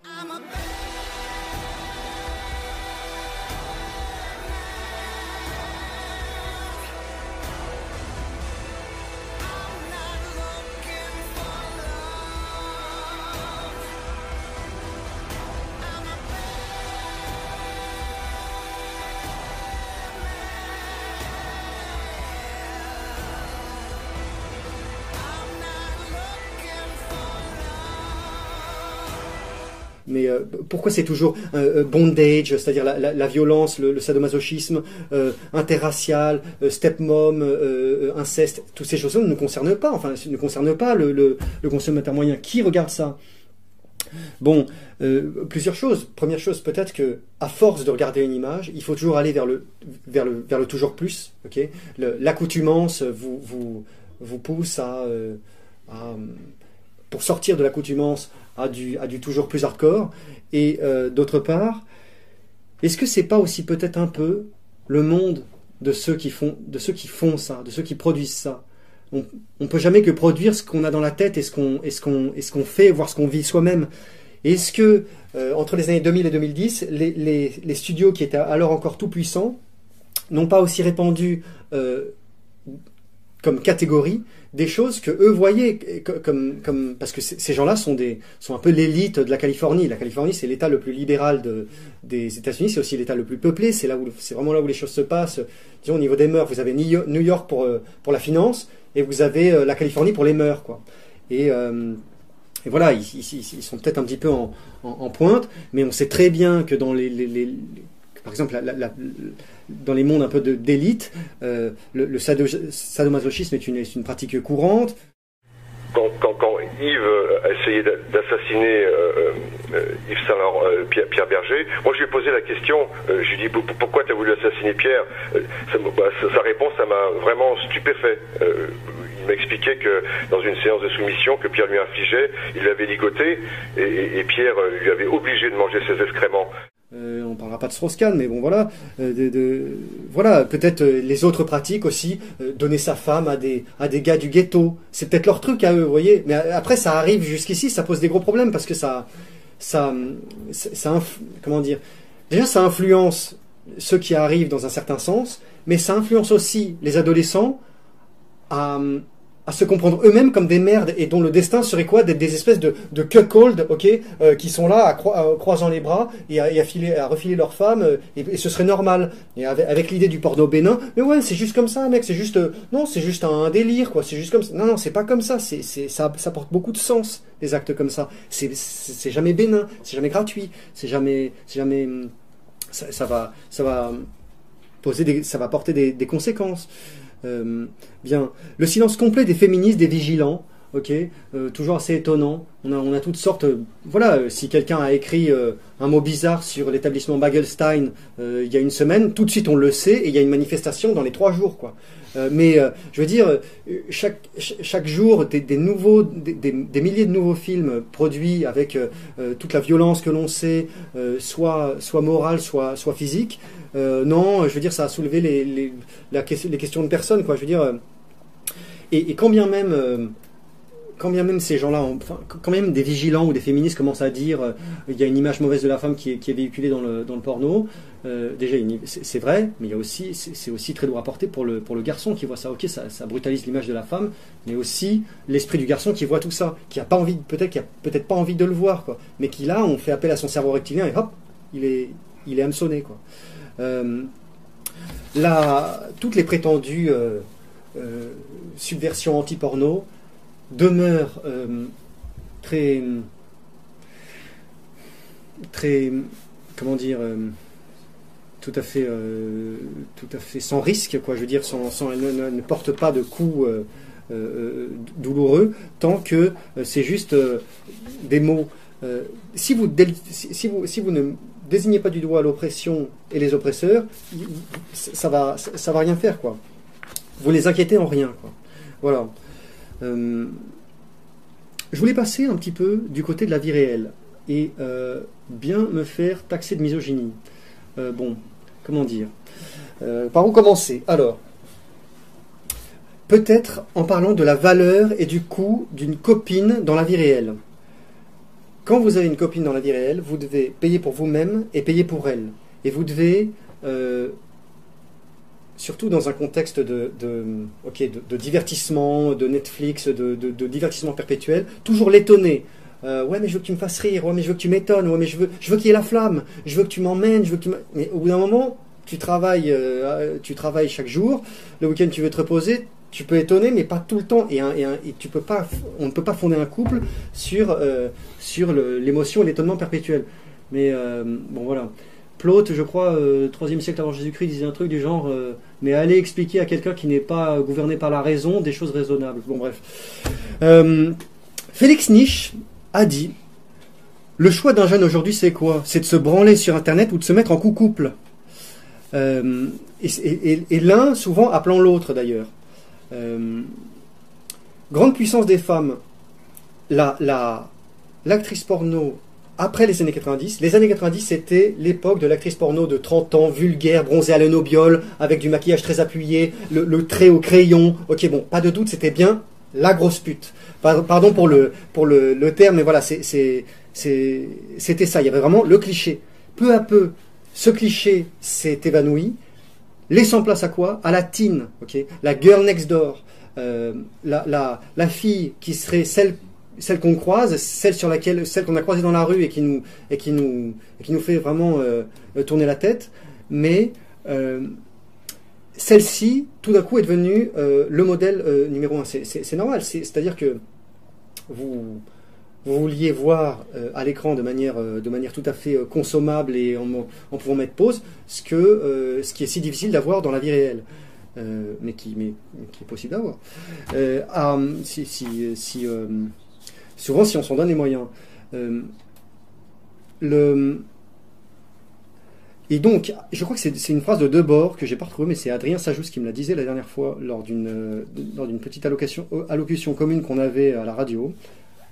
Pourquoi c'est toujours euh, euh, bondage, c'est-à-dire la, violence, le, sadomasochisme, euh, interracial, euh, stepmom, inceste, toutes ces choses-là ne concernent pas. Enfin, ne concernent pas le, consommateur moyen. Qui regarde ça? Bon, plusieurs choses. Première chose, peut-être que à force de regarder une image, il faut toujours aller vers le toujours plus. L'accoutumance vous pousse à, pour sortir de l'accoutumance à du toujours plus hardcore. Et euh, d'autre part, est-ce que c'est pas aussi peut-être un peu le monde de ceux qui font de ceux qui font ça, de ceux qui produisent ça? On, on peut jamais que produire ce qu'on a dans la tête et ce qu'on ce qu'on ce qu'on fait, voir ce qu'on vit soi-même. Est-ce que euh, entre les années 2000 et 2010, les, les, les studios qui étaient alors encore tout puissants n'ont pas aussi répandu euh, comme catégorie des choses que eux voyaient comme comme parce que ces gens-là sont des sont un peu l'élite de la Californie. La Californie, c'est l'État le plus libéral de, des États-Unis, c'est aussi l'État le plus peuplé. C'est là où c'est vraiment là où les choses se passent. Disons au niveau des mœurs, vous avez New York- pour euh, pour la finance et vous avez euh, la Californie pour les mœurs, quoi. Et euh, et voilà, ils, ils- sont peut-être un petit peu en, en- pointe, mais on sait très bien que dans les, les- par exemple, la- dans les mondes un peu d'élite, euh, le, le sado- sadomasochisme est une, pratique courante. quand, Yves euh, a essayé d'a- d'assassiner euh, Yves Saint Laurent, Pierre, Berger, moi je lui ai posé la question, je lui ai dit Pou- pou- pourquoi tu as voulu assassiner Pierre? Bah, sa, réponse, ça m'a vraiment stupéfait. Il m'a expliqué que dans une séance de soumission que Pierre lui infligeait, il l'avait ligoté et, Pierre lui avait obligé de manger ses excréments. Euh, on parlera pas de Strauss-Kahn, mais bon voilà, euh, peut-être euh, les autres pratiques aussi, euh, donner sa femme à des gars du ghetto, c'est peut-être leur truc à eux, vous voyez. Mais après ça arrive jusqu'ici, ça pose des gros problèmes parce que ça ça comment dire, déjà ça influence ceux qui arrivent dans un certain sens, mais ça influence aussi les adolescents à à se comprendre eux-mêmes comme des merdes et dont le destin serait quoi d'être des espèces de, de cuckold, ok, euh, qui sont là à, à- croisant les bras et à, filer, à refiler leurs femmes euh, et, ce serait normal. Et avec, l'idée du porno bénin, mais ouais, c'est juste comme ça, mec, c'est juste, euh, non, c'est juste un, délire, quoi, c'est juste comme ça. Non, non, c'est pas comme ça, c'est, ça, ça porte beaucoup de sens, des actes comme ça. C'est, c'est, jamais bénin, c'est jamais gratuit, c'est jamais, c'est jamais, hum, ça, va, ça va poser des, ça va porter des conséquences. Euh, bien, le silence complet des féministes, des vigilants, ok, euh, toujours assez étonnant. On a, on a toutes sortes. euh, voilà, si quelqu'un a écrit un mot bizarre sur l'établissement Bagelstein il y a une semaine, tout de suite on le sait et il y a une manifestation dans les trois jours, quoi. Euh, mais euh, je veux dire, chaque, ch- chaque jour, des, nouveaux, des, milliers de nouveaux films produits avec euh, toute la violence que l'on sait, soit, soit morale, soit, soit physique. Non, je veux dire, ça a soulevé les, les, les questions de personnes, quoi. Je veux dire, et, quand bien même, quand bien même ces gens-là, quand même des vigilants ou des féministes commencent à dire, il y a une image mauvaise de la femme qui est, qui est véhiculée dans le, dans le porno. Euh, déjà, c'est vrai, mais il y a aussi, c'est aussi très lourd à porter pour le, pour le garçon qui voit ça. Ok, ça, brutalise l'image de la femme, mais aussi l'esprit du garçon qui voit tout ça, qui a pas envie, peut-être, qui a peut-être pas envie de le voir, quoi. Mais qui là, on fait appel à son cerveau rectilien et hop, il est, il est hameçonné, quoi. Euh, toutes les prétendues euh, subversions anti-porno demeure euh, très, très, comment dire, tout à fait, euh, tout à fait sans risque, quoi. Je veux dire, sans, sans- elle ne, porte pas de coups euh, euh, douloureux, tant que c'est juste des mots. si vous, si, vous, si vous ne désignez pas du doigt l'oppression et les oppresseurs, ça va, ça, va rien faire, quoi. Vous les inquiétez en rien, quoi. Voilà. Je voulais passer un petit peu du côté de la vie réelle et bien me faire taxer de misogynie. Bon, comment dire Euh, Par où commencer Alors, peut-être en parlant de la valeur et du coût d'une copine dans la vie réelle. Quand vous avez une copine dans la vie réelle, vous devez payer pour vous-même et payer pour elle. Et vous devez, euh, surtout dans un contexte de, divertissement, de Netflix, de divertissement perpétuel, toujours l'étonner. Euh, ouais, mais je veux que tu me fasses rire. Ouais, mais je veux que tu m'étonnes. Ouais, mais je veux, je veux qu'il y ait la flamme. Je veux que tu m'emmènes. Je veux que tu. m'a- Mais au bout d'un moment, tu travailles, euh, tu travailles chaque jour. Le week-end, tu veux te reposer. Tu peux étonner, mais pas tout le temps. Et, tu peux pas, on ne peut pas fonder un couple sur euh, sur l'émotion et l'étonnement perpétuel. Mais euh, bon, voilà. Plaute, je crois, euh, 3e siècle avant Jésus-Christ, disait un truc du genre euh, Mais allez expliquer à quelqu'un qui n'est pas gouverné par la raison des choses raisonnables. Bon, bref. Euh, Félix Nietzsche a dit Le choix d'un jeune aujourd'hui, c'est quoi? C'est de se branler sur Internet ou de se mettre en couple Euh, et l'un, souvent, appelant l'autre d'ailleurs. Euh, grande puissance des femmes, la, la, l'actrice porno après les années 90. Les années 90, c'était l'époque de l'actrice porno de 30 ans, vulgaire, bronzée à l'enobiole, avec du maquillage très appuyé, le, le trait au crayon. Ok, bon, pas de doute, c'était bien la grosse pute. Par- Pardon pour le, pour le, terme, mais voilà, c'était ça. Il y avait vraiment le cliché. Peu à peu, ce cliché s'est évanoui, laissant place à quoi? À la teen, ok? La girl next door, euh, la, la, la fille qui serait celle celle qu'on croise, celle sur laquelle, celle qu'on a croisée dans la rue et qui nous et qui nous qui nous fait vraiment euh, tourner la tête, mais euh, celle-ci, tout d'un coup, est devenue le modèle numéro un. C'est- normal, c'est- c'est-à-dire que vous vouliez voir euh, à l'écran de manière euh, de manière tout à fait euh, consommable et en, en pouvant mettre pause, ce que ce qui est si difficile d'avoir dans la vie réelle. Mais, qui, mais, qui est possible d'avoir. Si, si, si, souvent, si on s'en donne les moyens. Le, et donc, je crois que c'est une phrase de Debord que j'ai pas retrouvée, mais c'est Adrien Sajous qui me la disait la dernière fois lors d'une euh, petite euh, allocution commune qu'on avait à la radio,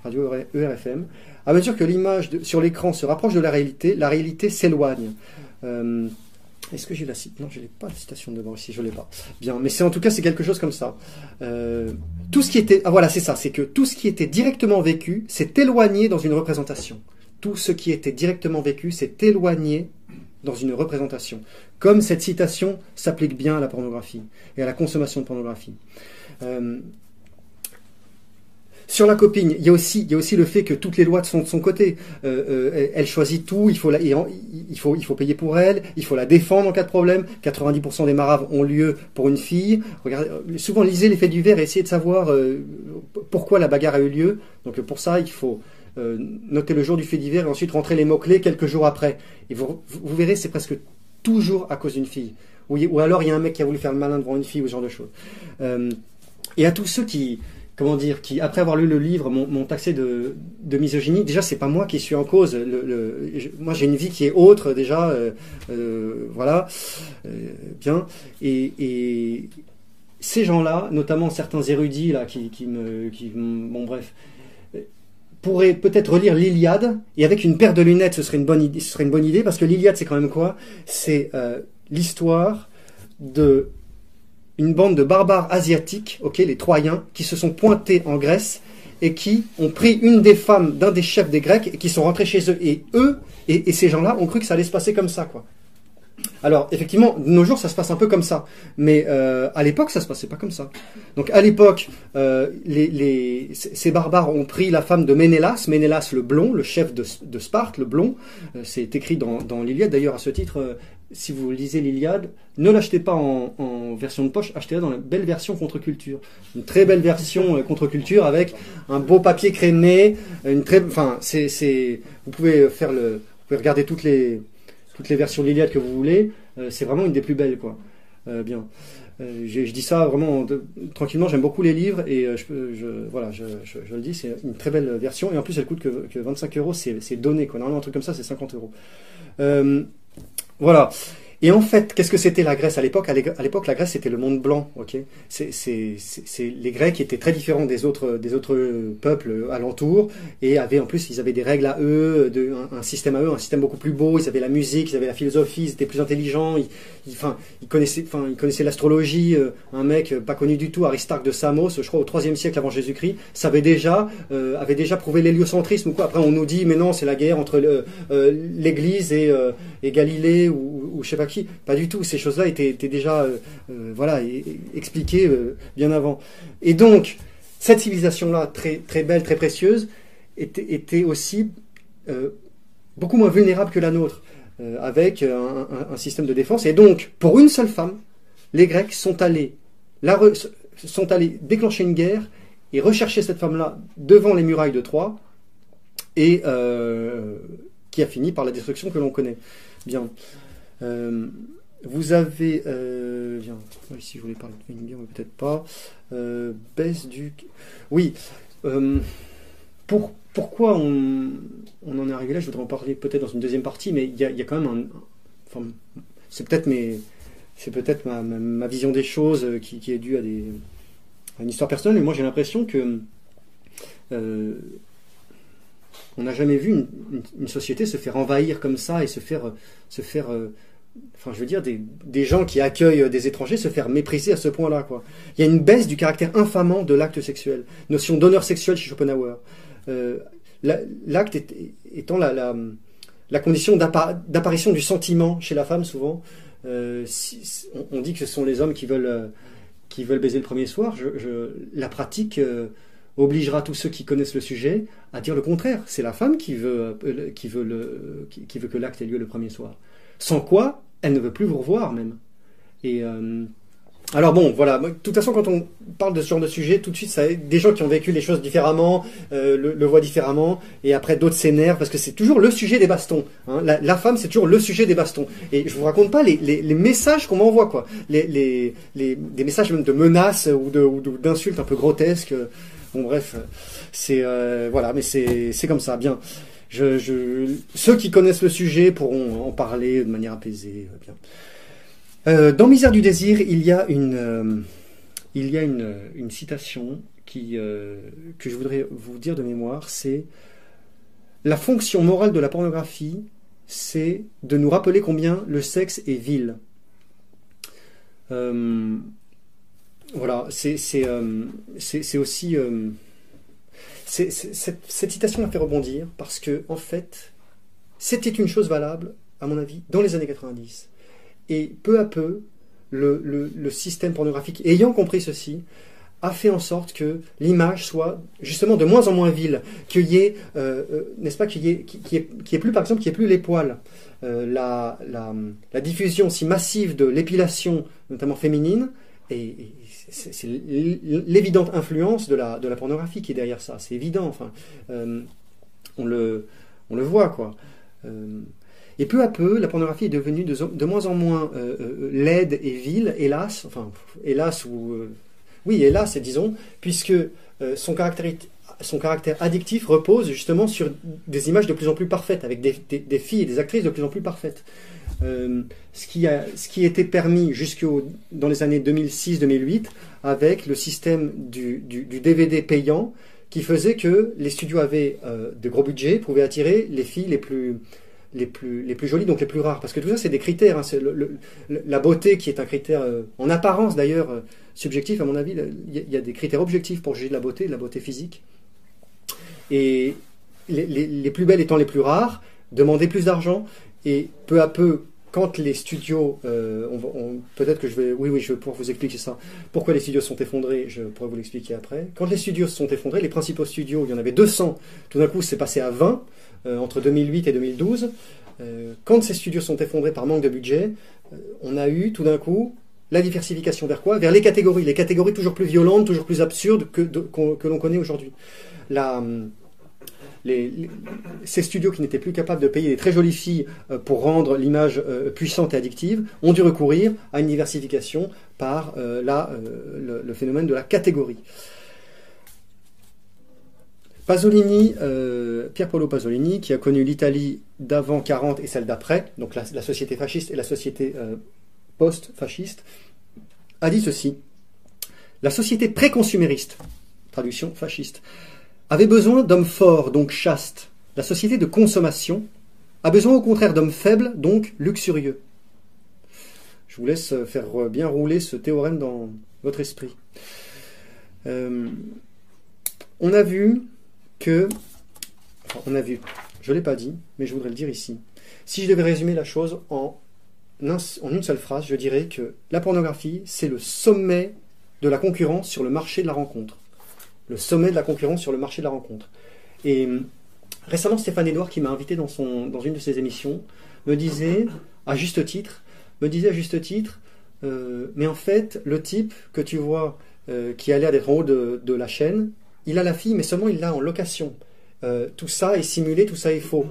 radio ERFM. À mesure que l'image sur l'écran se rapproche de la réalité, la réalité s'éloigne. Euh, Est-ce que j'ai la citation Non, je n'ai pas la citation de Debord ici, je l'ai pas. Bien, mais c'est en tout cas c'est quelque chose comme ça. Tout ce qui était, ah voilà, c'est ça, c'est que tout ce qui était directement vécu s'est éloigné dans une représentation. Tout ce qui était directement vécu s'est éloigné dans une représentation. Comme cette citation s'applique bien à la pornographie et à la consommation de pornographie. Euh, sur la copine, il y, a aussi, le fait que toutes les lois sont de son côté. Euh, euh, elle- choisit tout, il faut, payer pour elle, il faut la défendre en cas de problème. 90% des maraves ont lieu pour une fille. Regardez, souvent, lisez les faits divers et essayez de savoir pourquoi la bagarre a eu lieu. Donc pour ça, il faut euh, noter le jour du fait divers et ensuite rentrer les mots-clés quelques jours après. Et vous, verrez, c'est presque toujours à cause d'une fille. Ou, ou alors il y a un mec qui a voulu faire le malin devant une fille ou ce genre de choses. Euh, et à tous ceux qui, comment dire, qui après avoir lu le livre m'ont taxé de, misogynie, déjà c'est pas moi qui suis en cause. Moi j'ai une vie qui est autre déjà, euh, voilà, bien. Et, et ces gens-là, notamment certains érudits là, qui, qui me, qui, bon bref, pourraient peut-être relire l'Iliade et avec une paire de lunettes, ce serait une bonne idée, ce serait une bonne idée parce que l'Iliade c'est quand même quoi? C'est euh, l'histoire de une bande de barbares asiatiques, ok, les Troyens, qui se sont pointés en Grèce et qui ont pris une des femmes d'un des chefs des Grecs et qui sont rentrés chez eux. Et eux et, et ces gens-là ont cru que ça allait se passer comme ça, quoi. Alors, effectivement, de nos jours, ça se passe un peu comme ça. Mais euh, à l'époque, ça se passait pas comme ça. Donc, à l'époque, euh, ces barbares ont pris la femme de Ménélas, Ménélas le blond, le chef de, Sparte, le blond. Euh, C'est écrit dans, l'Iliade. D'ailleurs, à ce titre, si vous lisez l'Iliade, ne l'achetez pas en, version de poche, achetez-la dans la belle version contre-culture. Une très belle version contre-culture avec un beau papier crémé, une très, enfin, c'est, vous pouvez faire le, vous pouvez regarder toutes les, toutes les versions de l'Iliade que vous voulez. Euh, c'est vraiment une des plus belles, quoi. Euh, bien. Euh, je, dis ça vraiment tranquillement. J'aime beaucoup les livres et je, voilà, je, le dis, c'est une très belle version et en plus elle coûte que, que 25 euros. C'est, donné, quoi. Normalement un truc comme ça, c'est 50 euros. Voilà. Et en fait, qu'est-ce que c'était la Grèce à l'époque? À l'é- à l'époque, la Grèce c'était le monde blanc. C'est, les Grecs étaient très différents des autres des autres peuples alentours et avaient en plus ils avaient des règles à eux, de, un, système à eux, un système beaucoup plus beau. Ils avaient la musique, ils avaient la philosophie, ils étaient plus intelligents. Enfin, ils connaissaient, enfin, ils connaissaient l'astrologie. euh, un mec euh, pas connu du tout, Aristarque de Samos, je crois au 3 siècle avant Jésus-Christ, savait déjà, euh, avait déjà prouvé l'héliocentrisme ou quoi. Après, on nous dit, mais non, c'est la guerre entre l'Église et, Galilée ou, ou je sais pas qui. Pas du tout. Ces choses-là étaient, déjà, voilà, e- e- expliquées bien avant. Et donc, cette civilisation-là, très, très belle, très précieuse, était, aussi beaucoup moins vulnérable que la nôtre, euh, avec un, un- système de défense. Et donc, pour une seule femme, les Grecs sont allés, sont allés déclencher une guerre et rechercher cette femme-là devant les murailles de Troie, et euh, qui a fini par la destruction que l'on connaît. Bien. Euh, vous avez. Euh, bien. Ici, je voulais parler de Wenger, mais peut-être pas. Euh, baisse du. Oui. euh, pour, pourquoi on, on en est arrivé là Je voudrais en parler peut-être dans une deuxième partie, mais il y a, quand même un. C'est peut-être ma, vision des choses euh, qui, est due à, une histoire personnelle, mais moi j'ai l'impression que euh, on n'a jamais vu une, société se faire envahir comme ça et se faire, se faire euh, enfin je veux dire, des, gens qui accueillent des étrangers se faire mépriser à ce point-là. Il y a une baisse du caractère infamant de l'acte sexuel, notion d'honneur sexuel chez Schopenhauer. L'acte étant la, condition d'appa- d'apparition du sentiment chez la femme, souvent. Euh, on, dit que ce sont les hommes qui veulent, euh, baiser le premier soir. La pratique euh, obligera tous ceux qui connaissent le sujet à dire le contraire. C'est la femme qui veut, qui veut, que l'acte ait lieu le premier soir. Sans quoi, elle ne veut plus vous revoir même. Et alors bon, voilà. De toute façon, quand on parle de ce genre de sujet, tout de suite, des gens qui ont vécu les choses différemment euh, le, voient différemment, et après d'autres s'énervent parce que c'est toujours le sujet des bastons. hein. La, femme, c'est toujours le sujet des bastons. Et je vous raconte pas les, messages qu'on m'envoie, quoi. Les, des messages même de menaces ou d'insultes un peu grotesques. Bon, bref, c'est euh, voilà, mais c'est comme ça. Bien. Ceux qui connaissent le sujet pourront en parler de manière apaisée. euh, Bien. Euh, dans Misère du désir, il y a une, euh, il y a une, citation euh, que je voudrais vous dire de mémoire. C'est la fonction morale de la pornographie, c'est de nous rappeler combien le sexe est vil. Voilà, c'est aussi. cette, cette citation m'a fait rebondir parce que, en fait, c'était une chose valable, à mon avis, dans les années 90. Et peu à peu, le, système pornographique, ayant compris ceci, a fait en sorte que l'image soit justement de moins en moins vile, qu'il y ait, euh, euh, n'est-ce pas, qu'il y y ait, plus, par exemple, qu'il y ait plus les poils. Euh, la, diffusion si massive de l'épilation, notamment féminine, et, c'est l'évidente influence de la, pornographie qui est derrière ça. C'est évident. Enfin, on le, on le voit quoi. Et peu à peu, la pornographie est devenue de, moins en moins euh, euh, laide et vile, hélas. Enfin, hélas ou euh, oui, hélas, disons, puisque son caractère son caractère addictif repose justement sur des images de plus en plus parfaites, avec des, filles et des actrices de plus en plus parfaites. Ce, qui a, ce qui était permis jusqu'au dans les années 2006-2008 avec le système du, DVD payant qui faisait que les studios avaient de gros budgets, pouvaient attirer les filles les plus, les plus, les plus jolies, donc les plus rares. Parce que tout ça, c'est des critères. Hein, c'est la beauté qui est un critère, euh, en apparence d'ailleurs, euh, subjectif, à mon avis. Il y, a des critères objectifs pour juger de la beauté, de la beauté physique. Et les, les, les plus belles étant les plus rares, demander plus d'argent. Et peu à peu, quand les studios, euh, peut-être que je vais, oui, oui, je vais pouvoir vous expliquer ça. Pourquoi les studios sont effondrés, je pourrais vous l'expliquer après. Quand les studios sont effondrés, les principaux studios, il y en avait 200, tout d'un coup, c'est passé à 20 euh, entre 2008 et 2012. euh, quand ces studios sont effondrés par manque de budget, on a eu tout d'un coup la diversification vers quoi? Vers les catégories, les catégories toujours plus violentes, toujours plus absurdes que, qu'on- que l'on connaît aujourd'hui. La, hum, ces studios qui n'étaient plus capables de payer des très jolies filles euh, pour rendre l'image euh, puissante et addictive ont dû recourir à une diversification par euh, le, phénomène de la catégorie. Pasolini, Pier Paolo Pasolini, qui a connu l'Italie d'avant 40 et celle d'après, donc la, la société fasciste et la société post-fasciste, a dit ceci. La société pré-consumériste, traduction fasciste, avait besoin d'hommes forts, donc chastes. La société de consommation a besoin au contraire d'hommes faibles, donc luxurieux. Je vous laisse faire bien rouler ce théorème dans votre esprit. Euh, on a vu que... Enfin, on a vu, je ne l'ai pas dit, mais je voudrais le dire ici. Si je devais résumer la chose en une seule phrase, je dirais que la pornographie, c'est le sommet de la concurrence sur le marché de la rencontre. Le sommet de la concurrence sur le marché de la rencontre. Et hum, récemment, Stéphane Edouard, qui m'a invité dans, une de ses émissions, me disait, à juste titre, me disait à juste titre, euh, mais en fait, le type que tu vois euh, qui a l'air d'être en haut de, la chaîne, il a la fille, mais seulement il l'a en location. Euh, tout ça est simulé, tout ça est faux.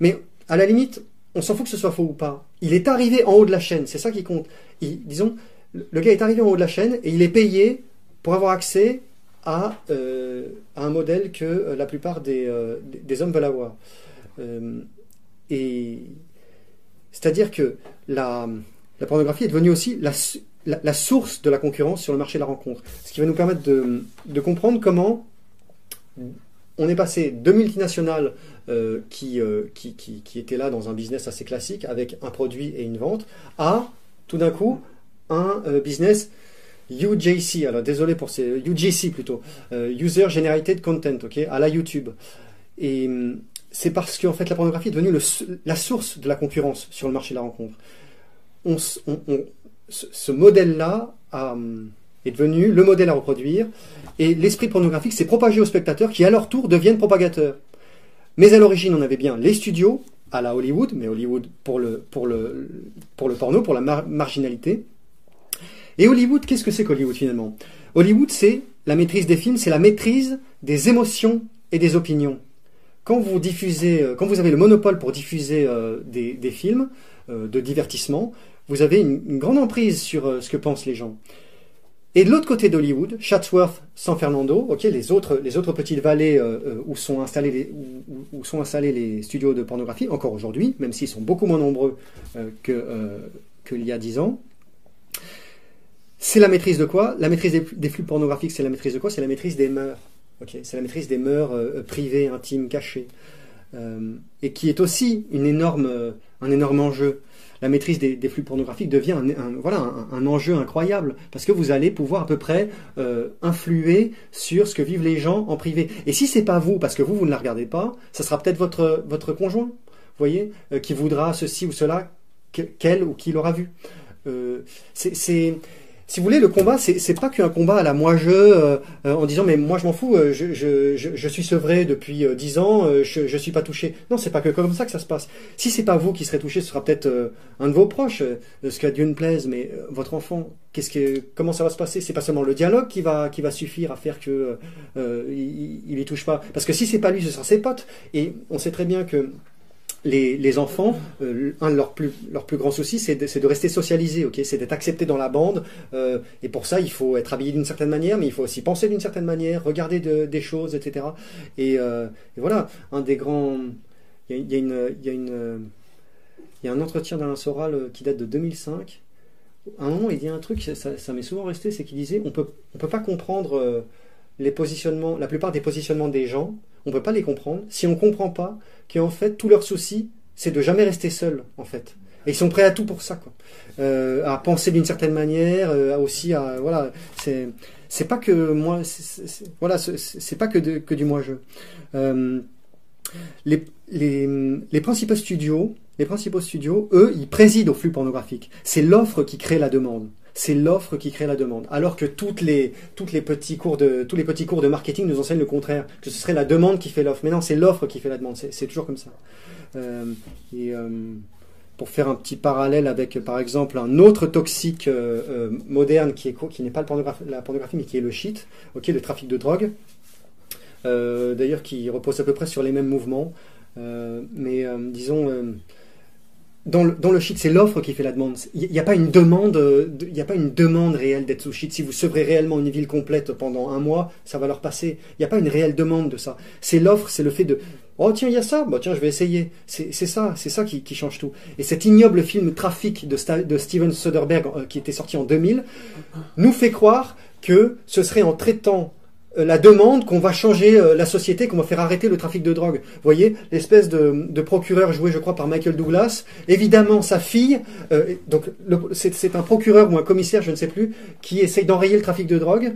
Mais à la limite, on s'en fout que ce soit faux ou pas. Il est arrivé en haut de la chaîne, c'est ça qui compte. Disons, le gars est arrivé en haut de la chaîne et il est payé pour avoir accès à, euh, à un modèle que euh, la plupart des, euh, des- hommes veulent avoir. Et c'est-à-dire que la, la pornographie est devenue aussi la, la- source de la concurrence sur le marché de la rencontre. Ce qui va nous permettre de, de comprendre comment on est passé de multinationales qui, qui, qui, qui étaient là dans un business assez classique avec un produit et une vente à tout d'un coup un business UJC, alors désolé pour ces UGC plutôt, euh, User Generated Content, ok, à la YouTube. Et hum, c'est parce qu'en fait la pornographie est devenue la source de la concurrence sur le marché de la rencontre. On ce, modèle-là hum, est devenu le modèle à reproduire, et l'esprit pornographique s'est propagé aux spectateurs qui à leur tour deviennent propagateurs. Mais à l'origine, on avait bien les studios à la Hollywood, mais Hollywood pour le, pour le, pour le porno, pour la mar- marginalité. Et Hollywood, qu'est-ce que c'est qu'Hollywood finalement? Hollywood, c'est la maîtrise des films, c'est la maîtrise des émotions et des opinions. Quand vous diffusez, euh, quand vous avez le monopole pour diffuser euh, des, films euh, de divertissement, vous avez une, grande emprise sur ce que pensent les gens. Et de l'autre côté d'Hollywood, Chatsworth, San Fernando, les autres, petites vallées où sont installés les, studios de pornographie, encore aujourd'hui, même s'ils sont beaucoup moins nombreux qu'il y a dix ans. C'est la maîtrise de quoi? La maîtrise des, flux pornographiques, c'est la maîtrise de quoi? C'est la maîtrise des mœurs. C'est la maîtrise des mœurs euh, privées, intimes, cachées, Euh, et qui est aussi une énorme, euh, un énorme enjeu. La maîtrise des, flux pornographiques devient un, voilà, un, enjeu incroyable parce que vous allez pouvoir à peu près euh, influer sur ce que vivent les gens en privé. Et si c'est pas vous, parce que vous vous ne la regardez pas, ça sera peut-être votre votre conjoint, voyez, euh, qui voudra ceci ou cela que- qu'elle ou qu'il aura vu. Euh, c'est- si vous voulez, le combat, c'est, pas qu'un combat à la moi-je, euh, euh, en disant mais moi je m'en fous, euh, je, je, suis sevré depuis 10 ans, je, je suis pas touché. Non, c'est pas que comme ça que ça se passe. Si c'est pas vous qui serez touché, ce sera peut-être un de vos proches, ce qu'à Dieu ne plaise, mais votre enfant, qu'est-ce que, comment ça va se passer? C'est pas seulement le dialogue qui va, qui va suffire à faire que il, il touche pas. Parce que si c'est pas lui, ce sera ses potes. Et on sait très bien que les, enfants, euh, un de leurs plus, grands soucis, c'est de, rester socialisés, ok? C'est d'être accepté dans la bande. euh, et pour ça, il faut être habillé d'une certaine manière, mais il faut aussi penser d'une certaine manière, regarder de- des choses, etc. Et, euh, et voilà, un des grands. Il y a, un entretien d'Alain Soral qui date de 2005. À un moment, il dit un truc, ça, m'est souvent resté, c'est qu'il disait on peut, on peut pas comprendre les positionnements, la plupart des positionnements des gens, on peut pas les comprendre si on comprend pas qu'en fait tout leur souci c'est de jamais rester seul en fait. Et ils sont prêts à tout pour ça quoi. Euh, à penser d'une certaine manière, euh, aussi à voilà, c'est c'est pas que moi, c'est- pas que du moi je. Euh, les, les, les principaux studios les principaux studios, eux, ils président au flux pornographique. C'est l'offre qui crée la demande. C'est l'offre qui crée la demande. Alors que toutes les, toutes les petits cours de, tous les petits cours de marketing nous enseignent le contraire, que ce serait la demande qui fait l'offre. Mais non, c'est l'offre qui fait la demande. C'est toujours comme ça. Euh, et euh, pour faire un petit parallèle avec, par exemple, un autre toxique euh, euh, moderne qui qui n'est pas la pornographie, mais qui est le shit, le trafic de drogue. Euh, D'ailleurs, qui repose à peu près sur les mêmes mouvements. Euh, mais euh, disons, euh, dans le, dans shit, c'est l'offre qui fait la demande. Il n'y a pas une demande, euh, a pas une demande réelle d'être sous shit. Si vous sevrez réellement une ville complète pendant un mois, ça va leur passer. Il n'y a pas une réelle demande de ça. C'est l'offre, c'est le fait de oh tiens il y a ça, bah tiens je vais essayer. C'est ça, c'est ça qui, change tout. Et cet ignoble film Trafic de, Steven Soderbergh euh, qui était sorti en 2000 nous fait croire que ce serait en traitant la demande qu'on va changer euh, la société, qu'on va faire arrêter le trafic de drogue. Vous voyez, l'espèce de, procureur joué, je crois, par Michael Douglas. Évidemment, sa fille, euh, donc c'est un procureur ou un commissaire, je ne sais plus, qui essaye d'enrayer le trafic de drogue.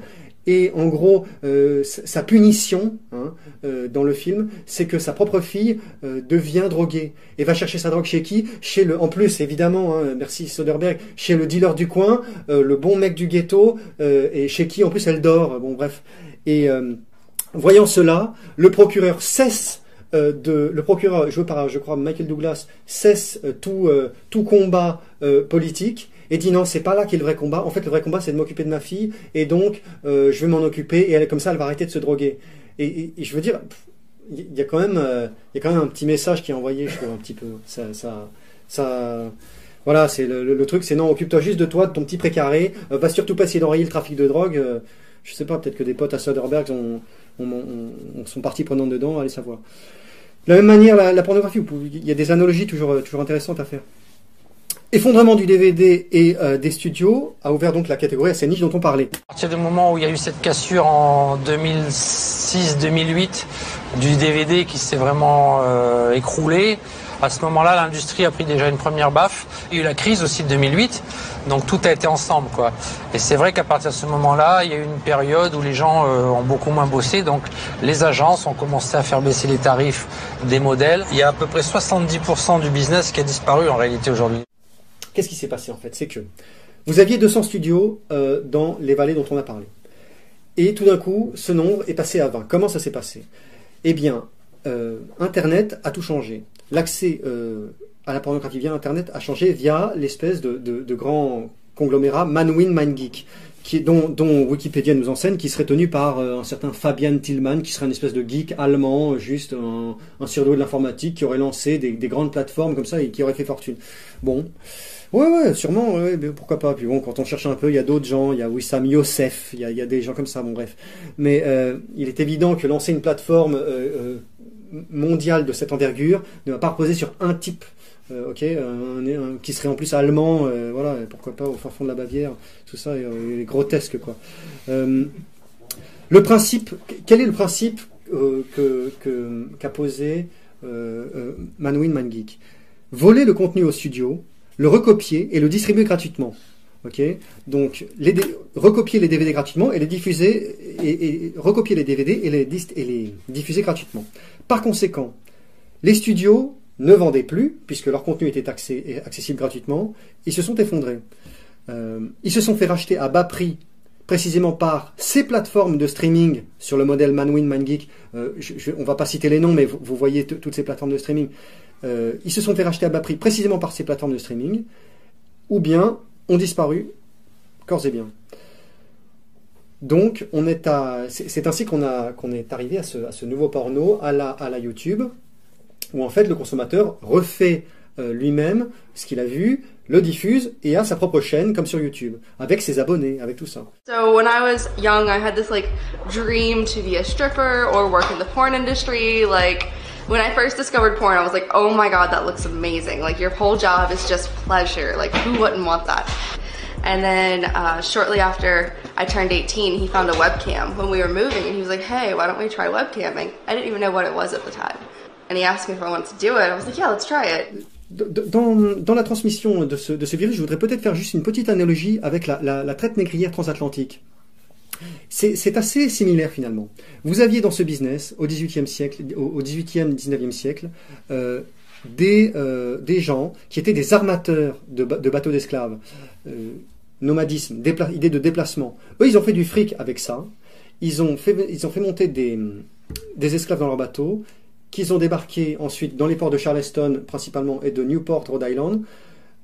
Et en gros, euh, sa punition hein, euh, dans le film, c'est que sa propre fille euh, devient droguée et va chercher sa drogue chez qui? Chez le, en plus évidemment, hein, merci Soderbergh, chez le dealer du coin, le bon mec du ghetto, et chez qui en plus elle dort. Bon bref. Et voyant cela, le procureur cesse de le procureur joué par je crois Michael Douglas cesse tout tout combat politique et dit non c'est pas là qu'est le vrai combat. En fait le vrai combat c'est de m'occuper de ma fille et donc euh, je vais m'en occuper et elle comme ça elle va arrêter de se droguer. Et, je veux dire il y a quand même euh, y a quand même un petit message qui est envoyé je trouve un petit peu. Ça ça voilà c'est le, truc c'est non occupe-toi juste de toi de ton petit précaré euh, va surtout pas essayer d'enrayer le trafic de drogue je sais pas peut-être que des potes à Soderbergh ont, ont- ont- ont- sont partie prenante dedans allez savoir. De la même manière, la, la pornographie, il y a des analogies toujours, toujours intéressantes à faire. Effondrement du DVD et euh, des studios a ouvert donc la catégorie à ces niches dont on parlait. À partir du moment où il y a eu cette cassure en 2006-2008 du DVD qui s'est vraiment euh, écroulé, à ce moment-là, l'industrie a pris déjà une première baffe. Il y a eu la crise aussi de 2008, donc tout a été ensemble. quoi. Et c'est vrai qu'à partir de ce moment-là, il y a eu une période où les gens euh, ont beaucoup moins bossé, donc les agences ont commencé à faire baisser les tarifs des modèles. Il y a à peu près 70% du business qui a disparu en réalité aujourd'hui. Qu'est-ce qui s'est passé en fait? C'est que vous aviez 200 studios euh, dans les vallées dont on a parlé. Et tout d'un coup, ce nombre est passé à 20. Comment ça s'est passé? Eh bien, euh, Internet a tout changé. L'accès euh, à la pornographie via Internet a changé via l'espèce de, grand conglomérat Manwin MindGeek, qui dont, Wikipédia nous enseigne, qui serait tenu par un certain Fabian Tillman, qui serait une espèce de geek allemand, juste un, un surdoué de l'informatique, qui aurait lancé des, des grandes plateformes comme ça et qui aurait fait fortune. Bon. Ouais, ouais, sûrement, pourquoi pas. Puis bon, quand on cherche un peu, il y a d'autres gens, il y a Wissam Youssef, il y a, des gens comme ça, bon bref. Mais euh, il est évident que lancer une plateforme euh, euh, mondiale de cette envergure ne va pas reposer sur un type, ok, qui serait en plus allemand, voilà, pourquoi pas au fin fond de la Bavière, tout ça est, est grotesque, quoi. Le principe, quel est le principe que qu'a posé Manwin ManGeek? Voler le contenu au studio, le recopier et le distribuer gratuitement. Ok, donc les recopier les DVD gratuitement et les diffuser et, recopier les DVD et les, diffuser gratuitement. Par conséquent, les studios ne vendaient plus puisque leur contenu était accessible gratuitement. Ils se sont effondrés. Euh, ils se sont fait racheter à bas prix précisément par ces plateformes de streaming sur le modèle Manwin, ManGeek. Euh, on va pas citer les noms, mais vous, voyez toutes ces plateformes de streaming. Euh, ils se sont fait racheter à bas prix précisément par ces plateformes de streaming, ou bien ont disparu corps et bien. Donc, on est à, c'est ainsi qu'on a, qu'on est arrivé à ce, à ce nouveau porno à la, à la YouTube, où en fait le consommateur refait euh, lui-même ce qu'il a vu, le diffuse et a sa propre chaîne comme sur YouTube, avec ses abonnés, avec tout ça. So when I was young, I had this like dream to be a stripper or work in the porn industry. Like when I first discovered porn, I was like, oh my god, that looks amazing. Like your whole job is just pleasure. Like who wouldn't want that? And then uh, shortly after I turned 18, he found a webcam when we were moving, and he was like, hey, why don't we try webcamming? I didn't even know what it was at the time. And he asked me if I wanted to do it. I was like, yeah, let's try it. Dans, dans la transmission de ce, de ce virus, je voudrais peut-être faire juste une petite analogie avec la, la, la traite négrière transatlantique. C'est assez similaire finalement. Vous aviez dans ce business, au XVIIIe siècle, au XVIIIe, XIXe siècle, euh, des, euh, des gens qui étaient des armateurs de, ba- de bateaux d'esclaves. Euh, nomadisme, idée de déplacement. Eux, ils ont fait du fric avec ça. Ils ont fait, ils ont fait monter des, des esclaves dans leurs bateaux, qu'ils ont débarqués ensuite dans les ports de Charleston principalement et de Newport, Rhode Island,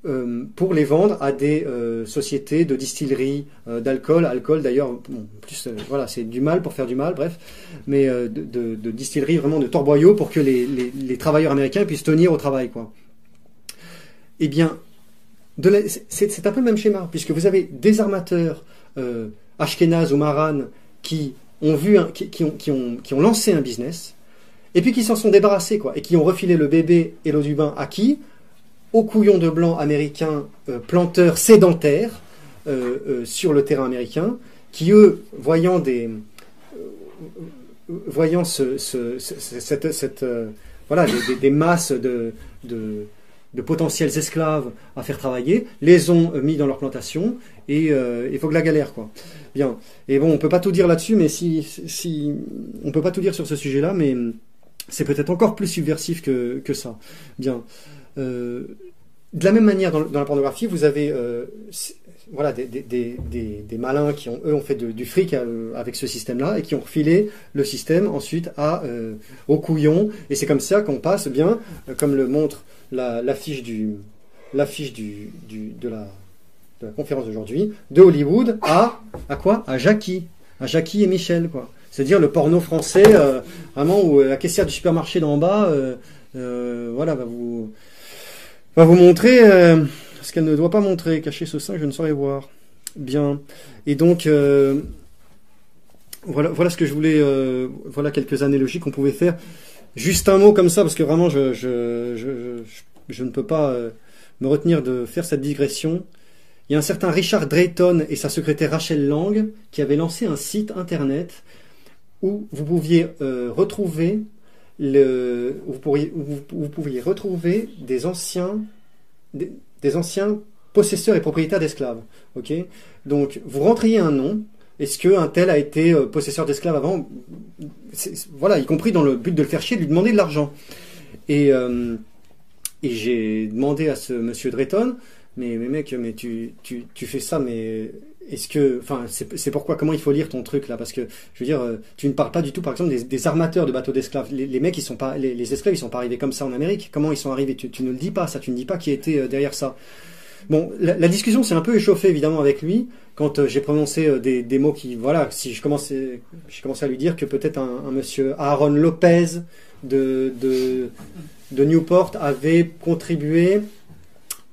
euh, pour les vendre à des euh, sociétés de distillerie euh, d'alcool. Alcool d'ailleurs, plus voilà, c'est du mal pour faire du mal, bref, mais de, distillerie vraiment de torboyaux pour que les, les, travailleurs américains puissent tenir au travail, quoi. Eh bien, c'est un peu le même schéma, puisque vous avez des armateurs Ashkenaz ou Maran qui ont vu, un- qui, qui ont, qui, ont, qui ont lancé un business, et puis qui s'en sont débarrassés, quoi, et qui ont refilé le bébé et l'eau du bain à qui? Aux couillons de blancs américains euh, planteurs sédentaires euh, euh, sur le terrain américain, qui eux, voyant des masses de, potentiels esclaves à faire travailler, les ont mis dans leur plantation et il faut que la galère quoi. Bien. Et bon, on peut pas tout dire là-dessus, mais si, si on peut pas tout dire sur ce sujet-là, mais c'est peut-être encore plus subversif que, que ça. Bien. Euh, de la même manière, dans, la pornographie, vous avez euh, voilà, des, malins qui ont, fait du fric euh, avec ce système-là et qui ont refilé le système ensuite à, aux couillons. Et c'est comme ça qu'on passe bien, comme le montre la- l'affiche du, l'affiche du, du, de, la, la conférence d'aujourd'hui, de Hollywood à, à quoi? À Jackie. À Jackie et Michel, quoi. C'est-à-dire le porno français, vraiment, où la caissière du supermarché d'en bas, voilà, vous, va vous montrer euh, ce qu'elle ne doit pas montrer. Cacher ce sein, je ne saurais voir. Bien. Et donc, euh, voilà, voilà ce que je voulais, euh, voilà quelques analogies qu'on pouvait faire. Juste un mot comme ça, parce que vraiment, je, je, je, je, ne peux pas me retenir de faire cette digression. Il y a un certain Richard Drayton et sa secrétaire Rachel Lang qui avaient lancé un site internet où vous pouviez retrouver vous, pourriez, pouviez retrouver des anciens, des, anciens possesseurs et propriétaires d'esclaves. Ok? Donc vous rentriez un nom. Est-ce que un tel a été euh, possesseur d'esclaves avant? Voilà, y compris dans le but de le faire chier, de lui demander de l'argent. Et, euh, et j'ai demandé à ce monsieur Drayton, mais, mais mec, mais tu fais ça, mais est-ce que, enfin, c'est pourquoi, comment il faut lire ton truc là? Parce que, je veux dire, euh, tu ne parles pas du tout, par exemple, des, armateurs de bateaux d'esclaves. Les, les mecs, ils sont pas, les, esclaves, ils sont pas arrivés comme ça en Amérique. Comment ils sont arrivés? Tu, ne le dis pas, ça. Tu ne dis pas qui était euh, derrière ça. Bon, la, discussion s'est un peu échauffée évidemment avec lui quand euh, j'ai prononcé des, mots qui, voilà, si je commençais, j'ai commencé à lui dire que peut-être un, monsieur Aaron Lopez de Newport avait contribué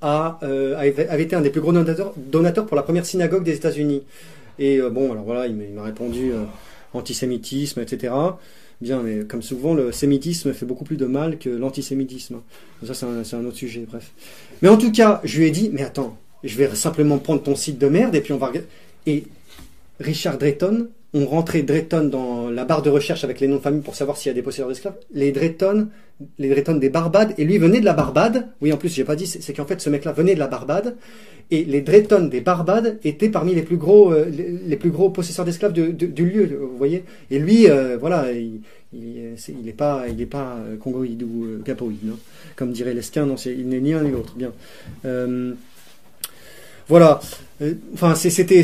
à, euh, avait, été un des plus gros donateurs, pour la première synagogue des États-Unis. Et euh, bon, alors voilà, il m'a répondu euh, antisémitisme, etc. Bien, mais comme souvent, le sémitisme fait beaucoup plus de mal que l'antisémitisme. Ça, c'est un, un autre sujet, bref. Mais en tout cas, je lui ai dit, mais attends, je vais simplement prendre ton site de merde et puis on va regarder. Et Richard Drayton, on rentrait Drayton dans la barre de recherche avec les noms de famille pour savoir s'il y a des possédeurs d'esclaves. Les Drayton, les Drayton des Barbades, et lui venait de la Barbade. Oui, en plus, j'ai pas dit, c'est qu'en fait, ce mec-là venait de la Barbade. Et les Drayton des Barbades étaient parmi les plus gros, euh, les, plus gros possesseurs d'esclaves de- de- du lieu, vous voyez. Et lui, euh, voilà, il, il, est- c'est- il est pas, il est pas euh, congoïde ou gapoïde, comme dirait Lesquin. Non, il n'est ni un ni l'autre. Bien. Voilà. Euh, Enfin, c'était,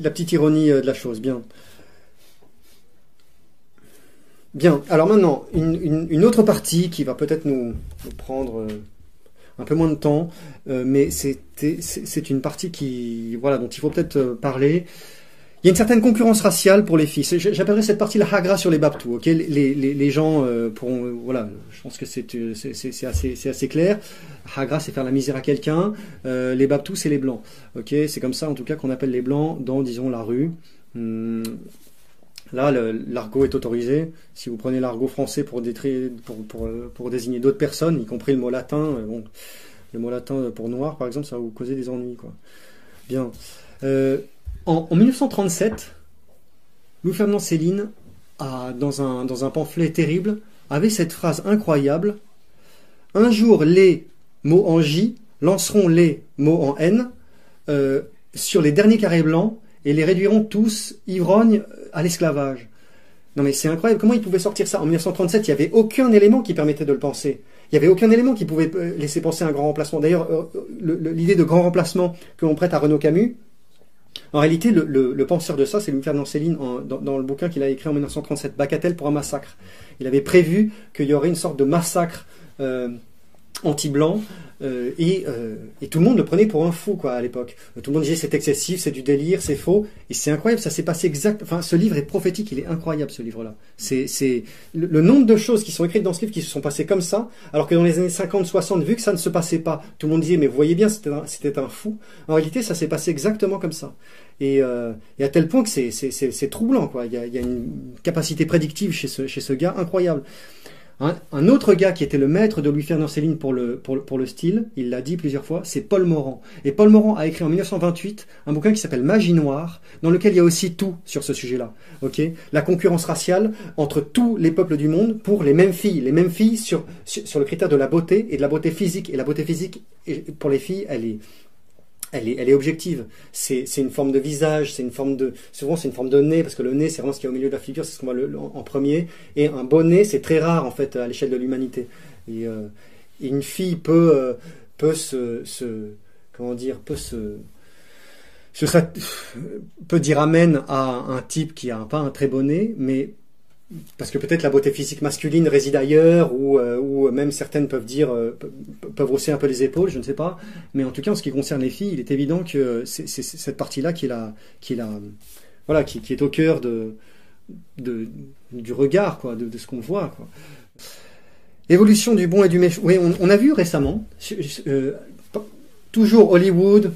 la petite ironie euh, de la chose. Bien. Bien. Alors maintenant, une, autre partie qui va peut-être nous, nous prendre euh, un peu moins de temps, mais c'est une partie qui, voilà, dont il faut peut-être parler. Il y a une certaine concurrence raciale pour les. C'est- J'appellerais cette partie la hagra sur les babtou. ok? Les, gens euh, pourront, euh, voilà, je pense que c'est euh, c'est- assez, clair. Hagra, c'est faire la misère à quelqu'un. Les babtou, c'est les blancs. C'est comme ça en tout cas qu'on appelle les blancs dans, disons, la rue. Hum, Là, l'argot est autorisé. Si vous prenez l'argot français pour, désigner d'autres personnes, y compris le mot latin, le mot latin pour noir, par exemple, ça va vous causer des ennuis. Quoi. Bien. En, en 1937, Louis-Ferdinand Céline, dans, un, pamphlet terrible, avait cette phrase incroyable Un jour, les mots en J lanceront les mots en N euh, sur les derniers carrés blancs et les réduiront tous ivrognes à l'esclavage. Non mais c'est incroyable, comment il pouvait sortir ça? En 1937, il n'y avait aucun élément qui permettait de le penser. il n'y avait aucun élément qui pouvait euh, laisser penser un grand remplacement. D'ailleurs, euh, l'idée de grand remplacement que l'on prête à Renaud Camus, en réalité, le, penseur de ça, c'est Louis-Ferdinand Céline en- dans, dans le bouquin qu'il a écrit en 1937, Bacatel pour un massacre. Il avait prévu qu'il y aurait une sorte de massacre euh, anti-blanc euh, et, euh, et tout le monde le prenait pour un fou quoi à l'époque. Euh, Tout le monde disait c'est excessif, c'est du délire, c'est faux. Et c'est incroyable, ça s'est passé exact. Enfin, ce livre est prophétique, il est incroyable ce livre-là. C'est le, le nombre de choses qui sont écrites dans ce livre qui se sont passées comme ça, alors que dans les années 50-60, vu que ça ne se passait pas, tout le monde disait mais vous voyez bien c'était un, un fou. En réalité, ça s'est passé exactement comme ça. Et, à tel point que c'est troublant quoi. Il y, a, il y a une capacité prédictive chez ce, chez ce gars incroyable. Un, autre gars qui était le maître de Louis-Ferdinand Céline pour le, pour, le- pour le style, il l'a dit plusieurs fois, c'est Paul Morand. Et Paul Morand a écrit en 1928 un bouquin qui s'appelle Magie Noire, dans lequel il y a aussi tout sur ce sujet-là. La concurrence raciale entre tous les peuples du monde pour les mêmes filles. Les mêmes filles sur, le critère de la beauté et de la beauté physique. Et la beauté physique, pour les filles, elle est, elle est, objective. C'est, une forme de visage, c'est une forme de, souvent c'est une forme de nez, parce que le nez c'est vraiment ce qui est au milieu de la figure, c'est ce qu'on voit le- en, premier. Et un beau nez, c'est très rare en fait à l'échelle de l'humanité. Et, euh, une fille peut, euh, peut se, comment dire, peut se, peut dire amen à un type qui a pas un très beau nez, mais parce que peut-être la beauté physique masculine réside ailleurs, ou, euh, même certaines peuvent dire, euh, pe- peuvent hausser un peu les épaules, je ne sais pas. Mais en tout cas, en ce qui concerne les filles, il est évident que c'est cette partie-là qui est qui voilà, qui, est au cœur de, du regard, quoi, de, ce qu'on voit. Évolution du bon et du méchant. Oui, on, a vu récemment, euh, toujours Hollywood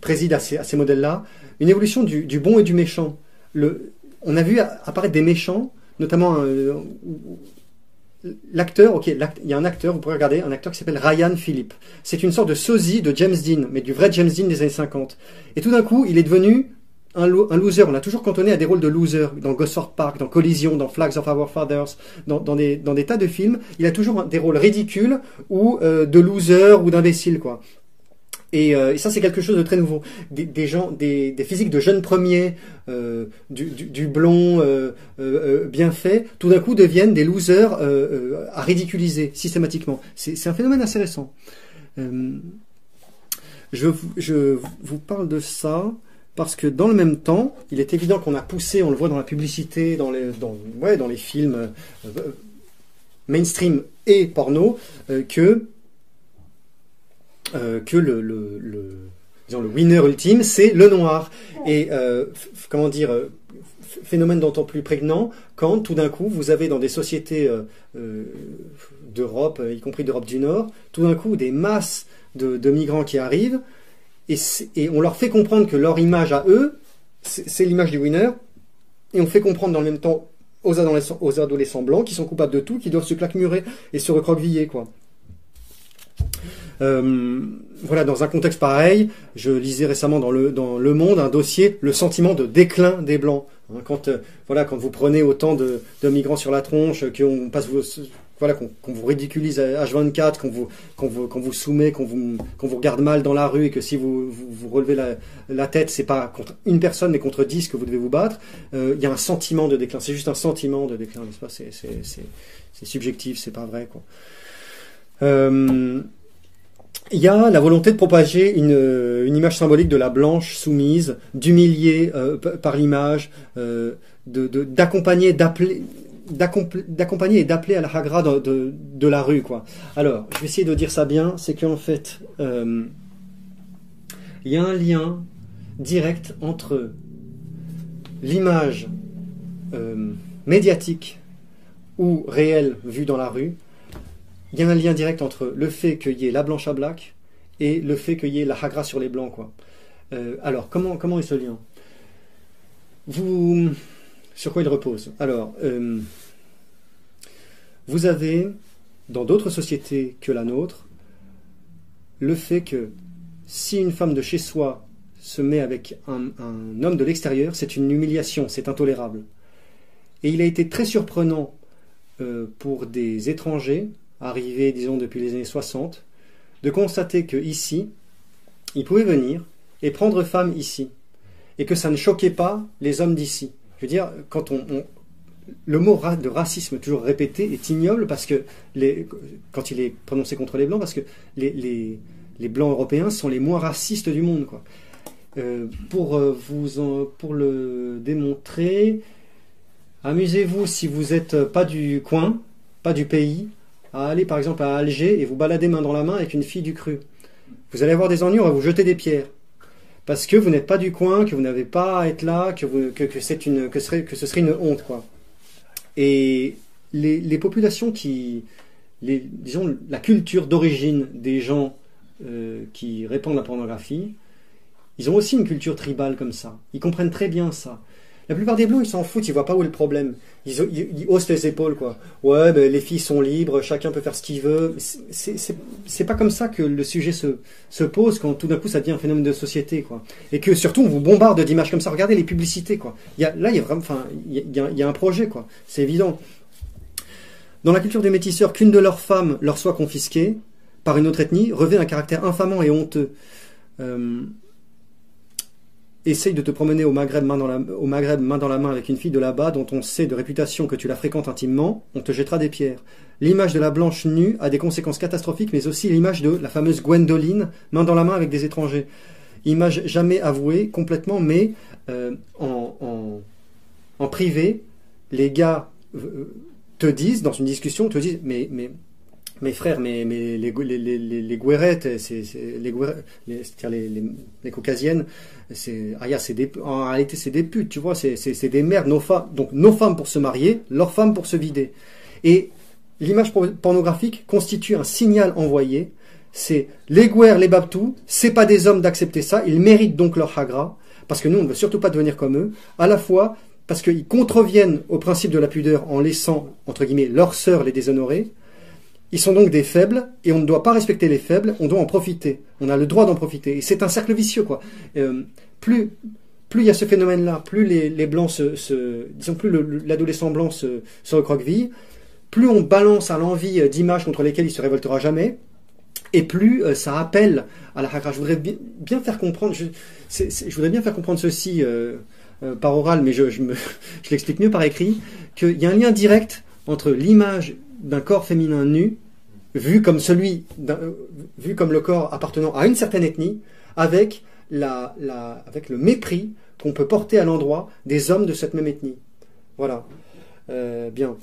préside à ces, modèles-là, une évolution du, bon et du méchant. On a vu apparaître des méchants, notamment euh, l'acteur, ok, il y a un acteur, vous pourrez regarder, un acteur qui s'appelle Ryan Philippe. C'est une sorte de sosie de James Dean, mais du vrai James Dean des années 50. Et tout d'un coup, il est devenu un, lo- un loser. On l'a toujours cantonné à des rôles de loser dans Gosford Park, dans Collision, dans Flags of Our Fathers, dans, des, tas de films. Il a toujours des rôles ridicules ou euh, de loser ou d'imbécile, quoi. Et, euh, et ça, c'est quelque chose de très nouveau. Des, gens, des, physiques de jeunes premiers, euh, du, blond euh, bien fait, tout d'un coup deviennent des losers à ridiculiser systématiquement. C'est un phénomène assez récent. Je, vous- parle de ça parce que dans le même temps, il est évident qu'on a poussé, on le voit dans la publicité, dans les, ouais, dans les films mainstream et porno, que euh, que le, le, le, disons, le winner ultime, c'est le noir. Et euh, comment dire, euh, phénomène d'autant plus prégnant quand tout d'un coup vous avez dans des sociétés euh, d'Europe, y compris d'Europe du Nord, tout d'un coup des masses de, de migrants qui arrivent et, et on leur fait comprendre que leur image à eux, c'est c'est l'image du winner, et on fait comprendre dans le même temps aux adolescents, aux adolescents blancs qui sont coupables de tout, qui doivent se claquemurer et se recroqueviller, quoi. Euh, voilà, dans un contexte pareil, je lisais récemment dans le, dans le Monde un dossier, le sentiment de déclin des Blancs. Hein, quand, euh, voilà, quand vous prenez autant de, migrants sur la tronche, qu'on passe voilà, qu'on vous ridiculise à H24, qu'on vous, qu'on vous, qu'on vous soumet, qu'on vous, qu'on vous regarde mal dans la rue et que si vous, vous, relevez la, la tête, c'est pas contre une personne mais contre dix que vous devez vous battre, euh, il y a un sentiment de déclin. C'est juste un sentiment de déclin, n'est-ce pas? C'est subjectif, c'est pas vrai, quoi. Euh, il y a la volonté de propager une, euh, image symbolique de la blanche soumise, d'humilier euh, par l'image, euh, d'accompagner, d'accompagner et d'appeler à la hagra de, la rue. Alors, je vais essayer de dire ça bien, c'est qu'en fait, il y a un lien direct entre l'image médiatique ou réelle vue dans la rue il y a un lien direct entre le fait qu'il y ait la blanche à black et le fait qu'il y ait la hagra sur les blancs. Quoi. Euh, alors, comment, est ce lien? Vous, Sur quoi il repose? Alors, euh, vous avez, dans d'autres sociétés que la nôtre, le fait que si une femme de chez soi se met avec un, un homme de l'extérieur, c'est une humiliation, c'est intolérable. Et il a été très surprenant euh, pour des étrangers arrivés, disons, depuis les années 60, de constater que ici, ils pouvaient venir et prendre femme ici, et que ça ne choquait pas les hommes d'ici. Je veux dire, quand on, le mot de racisme toujours répété est ignoble parce que quand il est prononcé contre les blancs, parce que les, les, les blancs européens sont les moins racistes du monde. Quoi. Euh, pour, euh, vous en- pour le démontrer, amusez-vous si vous n'êtes pas du coin, pas du pays, à aller par exemple à Alger et vous balader main dans la main avec une fille du cru. Vous allez avoir des ennuis, on va vous jeter des pierres. Parce que vous n'êtes pas du coin, que vous n'avez pas à être là, que, que, c'est une, que, serait, que ce serait une honte. Quoi. Et les, les populations qui, les, disons, la culture d'origine des gens euh, qui répandent la pornographie, ils ont aussi une culture tribale comme ça. Ils comprennent très bien ça. La plupart des blancs, ils s'en foutent, ils voient pas où est le problème. Ils, ils- haussent les épaules, quoi. Ouais, ben, les filles sont libres, chacun peut faire ce qu'il veut. C'est- pas comme ça que le sujet se, se pose quand tout d'un coup ça devient un phénomène de société, quoi. Et que surtout on vous bombarde d'images comme ça. Regardez les publicités, quoi. Là, il y a vraiment, enfin, il y a un projet, quoi. C'est évident. Dans la culture des métisseurs, qu'une de leurs femmes leur soit confisquée par une autre ethnie revêt un caractère infamant et honteux. Euh, essaye de te promener au Maghreb, main dans la, main avec une fille de là-bas dont on sait de réputation que tu la fréquentes intimement, on te jettera des pierres. L'image de la blanche nue a des conséquences catastrophiques, mais aussi l'image de la fameuse Gwendoline, main dans la main avec des étrangers. Image jamais avouée complètement, mais euh, en, privé, les gars euh, te disent, dans une discussion, te disent, mais, mes frères, les, les, c'est, les caucasiennes, ah, c'est des, en réalité, c'est des putes, tu vois, c'est, des mères, nos femmes, donc nos femmes pour se marier, leurs femmes pour se vider. Et l'image por- pornographique constitue un signal envoyé, c'est les gouères, les babtous, c'est pas des hommes d'accepter ça, ils méritent donc leur hagra, parce que nous, on ne veut surtout pas devenir comme eux, à la fois parce qu'ils contreviennent au principe de la pudeur en laissant, entre guillemets, leurs sœurs les déshonorer, ils sont donc des faibles et on ne doit pas respecter les faibles, on doit en profiter. On a le droit d'en profiter. C'est un cercle vicieux, quoi. Euh, plus, plus il y a ce phénomène-là, plus les, blancs se, disons, plus le- le- l'adolescent blanc se, recroqueville, plus on balance à l'envie euh, d'images contre lesquelles il se révoltera jamais, et plus euh, ça appelle à la hagra. Je voudrais bi- bien faire comprendre, je, je voudrais bien faire comprendre ceci par oral, mais (laughs) je l'explique mieux par écrit, qu'il y a un lien direct entre l'image d'un corps féminin nu, vu comme celui, vu comme le corps appartenant à une certaine ethnie, avec, la, avec le mépris qu'on peut porter à l'endroit des hommes de cette même ethnie. Voilà. Euh, bien.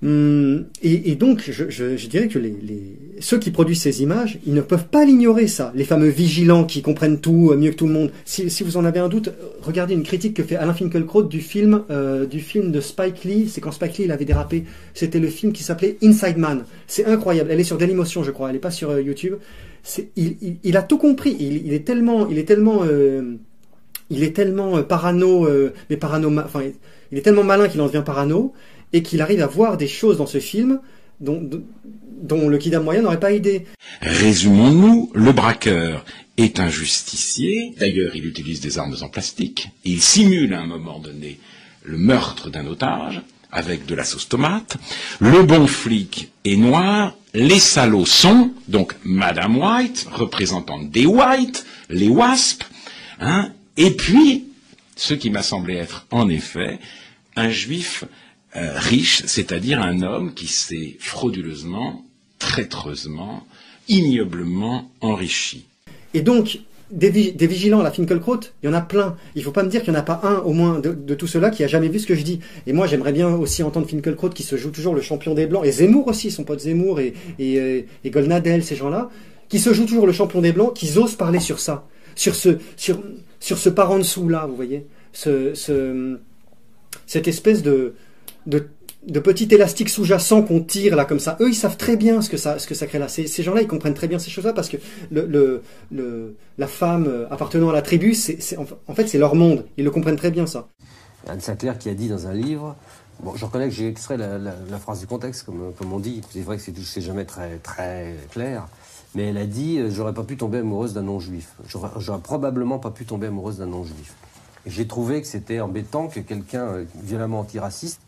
Hum, et, donc, je, dirais que ceux qui produisent ces images, ils ne peuvent pas l'ignorer, ça. Les fameux vigilants qui comprennent tout euh, mieux que tout le monde. Si, vous en avez un doute, regardez une critique que fait Alain Finkielkraut du film, euh, du film de Spike Lee. C'est quand Spike Lee il avait dérapé. C'était le film qui s'appelait Inside Man. C'est incroyable. Elle est sur Dailymotion, je crois. Elle n'est pas sur euh, YouTube. Il, a tout compris. Il, est tellement, il est tellement, il est tellement parano, mais parano, enfin, il est tellement malin qu'il en devient parano et qu'il arrive à voir des choses dans ce film dont, le kidam moyen n'aurait pas idée. Résumons-nous, le braqueur est un justicier, d'ailleurs il utilise des armes en plastique, il simule à un moment donné le meurtre d'un otage avec de la sauce tomate, le bon flic est noir, les salauds sont, donc Madame White, représentante des Whites, les Wasps, hein, et puis, ce qui m'a semblé être en effet un juif euh, riche, c'est-à-dire un homme qui s'est frauduleusement, traîtreusement, ignoblement enrichi. Et donc, des, vi- des vigilants à la Finkelkraut, il y en a plein. Il faut pas me dire qu'il n'y en a pas un, au moins, de, tout cela qui a jamais vu ce que je dis. Et moi, j'aimerais bien aussi entendre Finkelkraut qui se joue toujours le champion des Blancs, et Zemmour aussi, son pote Zemmour, et, et, euh, Golnadel, ces gens-là, qui se jouent toujours le champion des Blancs, qui osent parler sur ça. Sur ce, sur, sur ce par en dessous là, vous voyez. Ce, cette espèce de, de, de petit élastique sous-jacent qu'on tire là comme ça. Eux, ils savent très bien ce que ça, ce que ça crée là. Ces, gens-là, ils comprennent très bien ces choses-là parce que la femme euh, appartenant à la tribu, en fait, c'est leur monde. Ils le comprennent très bien ça. Anne Sinclair qui a dit dans un livre, bon, je reconnais que j'ai extrait la, phrase du contexte, comme, comme on dit, c'est vrai que c'est, jamais très, très clair, mais elle a dit euh, J'aurais pas pu tomber amoureuse d'un non-juif. J'aurais, probablement pas pu tomber amoureuse d'un non-juif. J'ai trouvé que c'était embêtant que quelqu'un euh, violemment antiraciste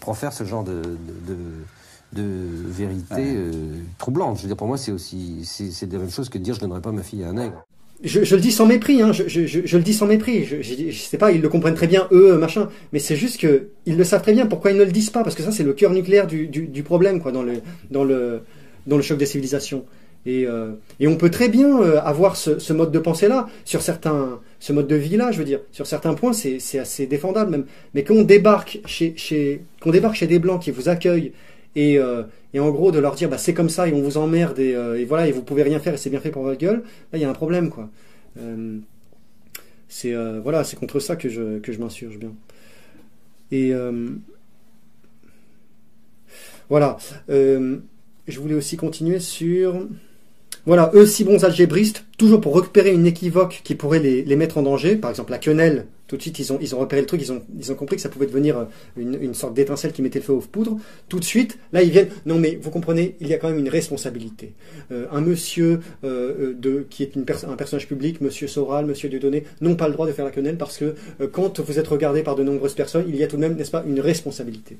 profère ce genre de, de, de- de vérité euh, troublante. Je veux dire, pour moi, c'est aussi c'est, c'est la même chose que de dire Je donnerai pas ma fille à un nègre. je, je le dis sans mépris, hein, je, je, je, je le dis sans mépris. Je, je, je sais pas, ils le comprennent très bien, eux, machin. Mais c'est juste que ils le savent très bien. Pourquoi ils ne le disent pas? Parce que ça, c'est le cœur nucléaire du, du, du problème, quoi, dans le, dans le, dans le choc des civilisations. Et, euh, et on peut très bien euh, avoir ce, mode de pensée-là sur certains, ce mode de vie-là, je veux dire, sur certains points, c'est assez défendable même. Mais quand on débarque chez, qu'on débarque chez des blancs qui vous accueillent et, euh, et en gros de leur dire bah c'est comme ça et on vous emmerde et, et voilà et vous pouvez rien faire et c'est bien fait pour votre gueule, là il y a un problème quoi. C'est voilà, contre ça que je que je m'insurge bien. Et voilà, je voulais aussi continuer sur voilà, eux, si bons algébristes, toujours pour récupérer une équivoque qui pourrait les, les mettre en danger, par exemple la quenelle, tout de suite ils ont, ils ont repéré le truc, ils ont, ils ont compris que ça pouvait devenir euh, une, une sorte d'étincelle qui mettait le feu aux poudres. Tout de suite, là ils viennent, non mais vous comprenez, il y a quand même une responsabilité. Euh, un monsieur euh, de, qui est une un personnage public, monsieur Soral, monsieur Dieudonné, n'ont pas le droit de faire la quenelle parce que quand vous êtes regardé par de nombreuses personnes, il y a tout de même, n'est-ce pas, une responsabilité.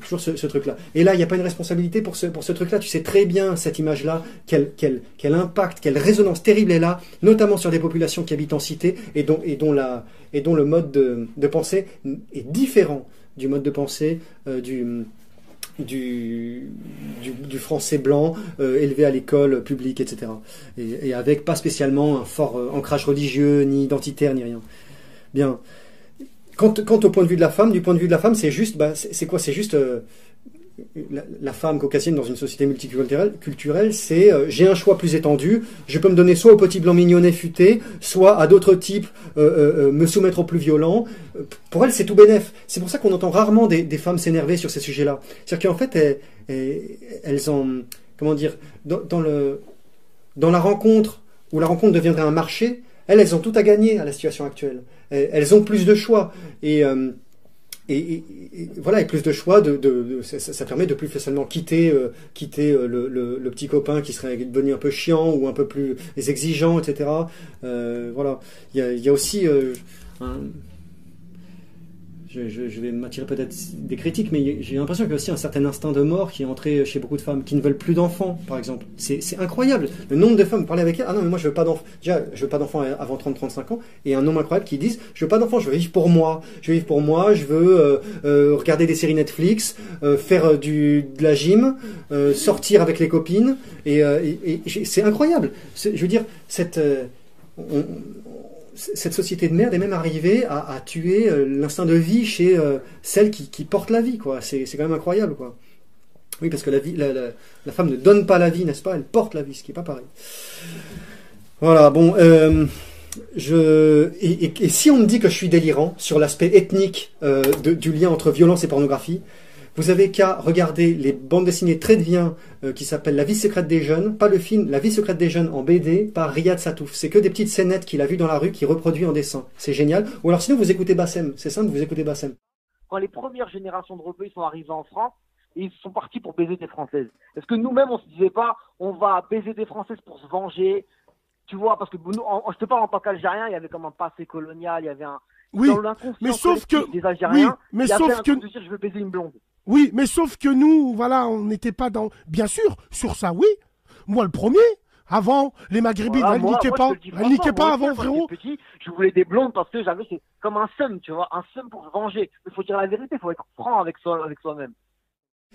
Toujours ce, ce truc-là. Et là, il n'y a pas une responsabilité pour ce, pour ce truc-là. Tu sais très bien, cette image-là, quel, quel, quel impact, quelle résonance terrible est là, notamment sur des populations qui habitent en cité et dont, et dont, la, et dont le mode de, pensée est différent du mode de pensée euh, du, du, français blanc euh, élevé à l'école publique, etc. Et, avec pas spécialement un fort euh, ancrage religieux, ni identitaire, ni rien. Bien. Quant, au point de vue de la femme, du point de vue de la femme, c'est juste, bah, c'est quoi? C'est juste la, femme caucasienne dans une société multiculturelle, culturelle, c'est euh, j'ai un choix plus étendu. Je peux me donner soit au petit blanc mignonnet futé, soit à d'autres types euh, euh, me soumettre au plus violent. Pour elle, c'est tout bénef. C'est pour ça qu'on entend rarement des, femmes s'énerver sur ces sujets-là. C'est-à-dire qu'en fait, elles, ont comment dire dans, dans le dans la rencontre où la rencontre deviendrait un marché, elles, elles ont tout à gagner à la situation actuelle. Elles, ont plus de choix et et, et- et voilà, et plus de choix, de, de, de- ça, ça- permet de plus facilement quitter, euh, quitter euh, le, le, le petit copain qui serait devenu un peu chiant ou un peu plus exigeant, etc. Euh, voilà, il y a, y a aussi euh, un- je, vais m'attirer peut-être des critiques, mais j'ai l'impression qu'il y a aussi un certain instinct de mort qui est entré chez beaucoup de femmes qui ne veulent plus d'enfants, par exemple. C'est incroyable. Le nombre de femmes, vous parlez avec elles, ah non, mais moi je veux pas d'enfants. Je veux pas d'enfants avant 30-35 ans, et un nombre incroyable qui disent, je veux pas d'enfants, je veux vivre pour moi. Je veux vivre pour moi, je veux euh, euh, regarder des séries Netflix, euh, faire de la gym, sortir avec les copines, et, c'est incroyable. Je veux dire, cette... cette société de merde est même arrivée à, tuer euh, l'instinct de vie chez euh, celle qui, qui porte la vie, quoi. C'est quand même incroyable, quoi. Oui, parce que la, vie, la, la, femme ne donne pas la vie, n'est-ce pas? Elle porte la vie, ce qui est pas pareil. Voilà, bon. Euh, je, et, si on me dit que je suis délirant sur l'aspect ethnique euh, du lien entre violence et pornographie, vous avez qu'à regarder les bandes dessinées très bien euh, qui s'appellent La vie secrète des jeunes, pas le film, La vie secrète des jeunes en BD par Riyad Satouf. C'est que des petites scénettes qu'il a vues dans la rue qui reproduit en dessin. C'est génial. Ou alors sinon vous écoutez Bassem. C'est simple, vous écoutez Bassem. quand les premières générations de rebeux sont arrivées en France, ils sont partis pour baiser des Françaises. Est-ce que nous-mêmes, on se disait pas, on va baiser des Françaises pour se venger? Tu vois, parce que nous, en- je te parle en tant qu'Algérien, il y avait comme un passé colonial, il y avait un... Oui, dans mais sauf que- des Algériens, oui, mais il y avait sauf que- truc de dire je veux baiser une blonde. Oui, mais sauf que nous, voilà, on n'était pas dans. Bien sûr, sur ça, oui. Moi, le premier. Avant, les Maghrébines, Voilà, elles moi- niquaient moi, pas. Elles niquaient pas avant, frérot. petit, je voulais des blondes parce que j'avais c'est comme un seum, tu vois, un seum pour se venger. Il faut dire la vérité, il faut être franc avec soi, avec soi-même.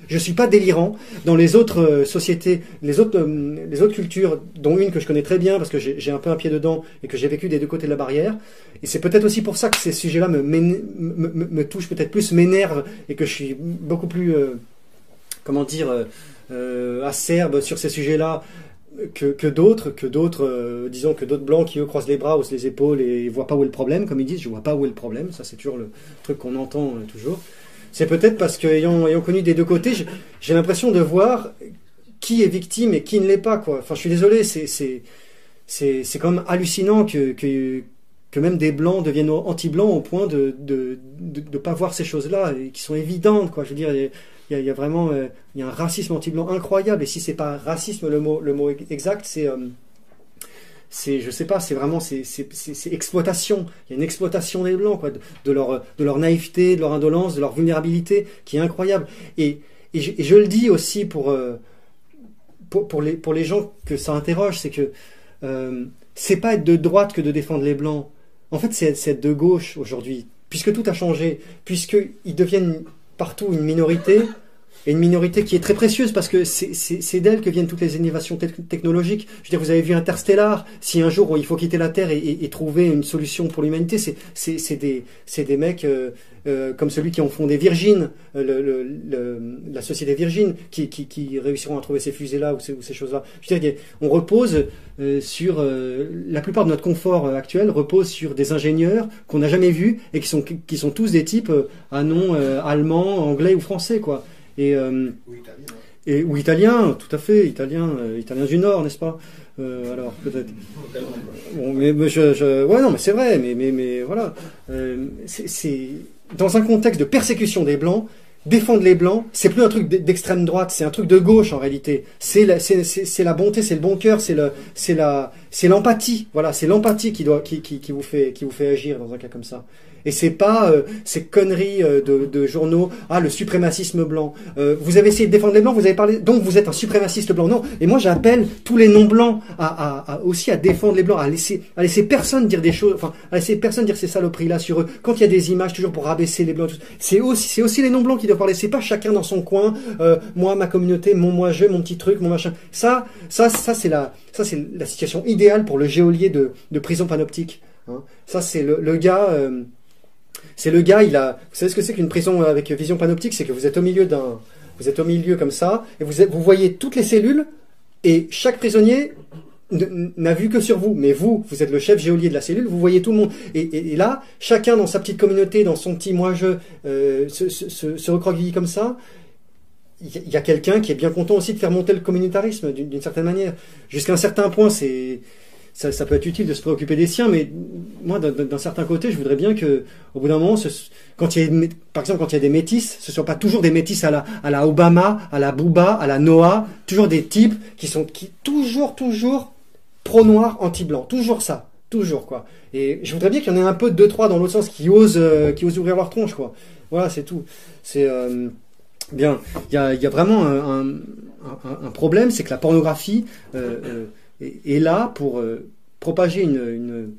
Je suis pas délirant. Dans les autres euh, sociétés, les autres, euh, les autres cultures, dont une que je connais très bien parce que j'ai un peu un pied dedans et que j'ai vécu des deux côtés de la barrière. Et c'est peut-être aussi pour ça que ces sujets-là me, touchent peut-être plus, m'énervent et que je suis beaucoup plus, euh, comment dire, acerbe sur ces sujets-là que, d'autres, que d'autres, disons que d'autres blancs qui eux croisent les bras, haussent les épaules et voient pas où est le problème, comme ils disent. Je vois pas où est le problème. Ça c'est toujours le truc qu'on entend toujours. C'est peut-être parce que ayant, connu des deux côtés, j'ai- l'impression de voir qui est victime et qui ne l'est pas. Quoi. Enfin, je suis désolé, c'est c'est quand même hallucinant que, que que même des blancs deviennent anti-blancs au point de de, de de pas voir ces choses-là qui sont évidentes. Quoi. Je veux dire, il y a, vraiment euh, y a un racisme anti-blanc incroyable. Et si c'est pas racisme le mot le mot exact, c'est euh, c'est je sais pas c'est vraiment c'est exploitation il y a une exploitation des blancs quoi de, leur de leur naïveté de leur indolence de leur vulnérabilité qui est incroyable et et je, le dis aussi pour euh, pour, pour les pour les gens que ça interroge c'est que euh, c'est pas être de droite que de défendre les blancs. En fait, c'est être de gauche aujourd'hui, puisque tout a changé, puisqu'ils deviennent partout une minorité, et une minorité qui est très précieuse parce que c'est- d'elle que viennent toutes les innovations tec- technologiques. Je veux dire, vous avez vu Interstellar. Si un jour il faut quitter la Terre et, trouver une solution pour l'humanité, c'est des mecs euh, euh, comme celui qui ont fondé Virgin, euh, la société Virgin, qui, réussiront à trouver ces fusées-là ou ces, choses-là. Je veux dire, on repose sur la plupart de notre confort actuel repose sur des ingénieurs qu'on n'a jamais vus et qui sont qui sont tous des types à nom allemand, anglais ou français quoi. Et, euh, et ou italien, tout à fait, italien, euh, italien du Nord, n'est-ce pas Euh, Alors peut-être. Bon, mais, je, ouais, non, mais c'est vrai, mais, mais, mais voilà. Euh, c'est- dans un contexte de persécution des blancs. Défendre les blancs, c'est plus un truc d'extrême droite, c'est un truc de gauche en réalité. C'est la, la bonté, c'est le bon cœur, c'est l'empathie. Voilà, c'est l'empathie qui qui, qui, qui qui vous fait agir dans un cas comme ça. Et c'est pas euh, ces conneries euh, de, de journaux. Ah, le suprémacisme blanc. Euh, vous avez essayé de défendre les blancs, vous avez parlé. Donc vous êtes un suprémaciste blanc. Non. Et moi j'appelle tous les non blancs à, à, à- aussi à défendre les blancs, à laisser, à laisser personne dire des choses. Enfin, à laisser personne dire ces saloperies là sur eux. Quand il y a des images toujours pour rabaisser les blancs, c'est aussi, c'est aussi les non blancs qui doivent parler. C'est pas chacun dans son coin. euh, moi, ma communauté, mon moi je, mon petit truc, mon machin. Ça, ça, ça c'est la, ça c'est la situation idéale pour le géolier de, de prison panoptique. hein. Ça c'est le, le gars. C'est le gars, il a. Vous savez ce que c'est qu'une prison avec vision panoptique? C'est que vous êtes au milieu d'un. Vous êtes au milieu comme ça, et vous, voyez toutes les cellules, et chaque prisonnier n'a vu que sur vous. Mais vous, vous êtes le chef géolier de la cellule, vous voyez tout le monde. Et, là, chacun dans sa petite communauté, dans son petit moi-je, euh, se, se, comme ça. Il y a- quelqu'un qui est bien content aussi de faire monter le communautarisme d'une certaine manière. Jusqu'à un certain point, c'est ça, peut être utile de se préoccuper des siens, mais moi, d'un- certain côté, je voudrais bien que, au bout d'un moment, quand il y a, par exemple, quand il y a des métis, ce ne soient pas toujours des métis à la, à la Obama, à la Booba, à la Noah, toujours des types qui sont qui, toujours, toujours pro-noir, anti-blanc, toujours ça, toujours quoi. Et je voudrais bien qu'il y en ait un peu deux trois dans l'autre sens qui osent, euh, qui osent ouvrir leur tronche quoi. Voilà, c'est tout. C'est euh, bien. Il y a, vraiment un, problème, c'est que la pornographie euh, est, là pour euh, propager une,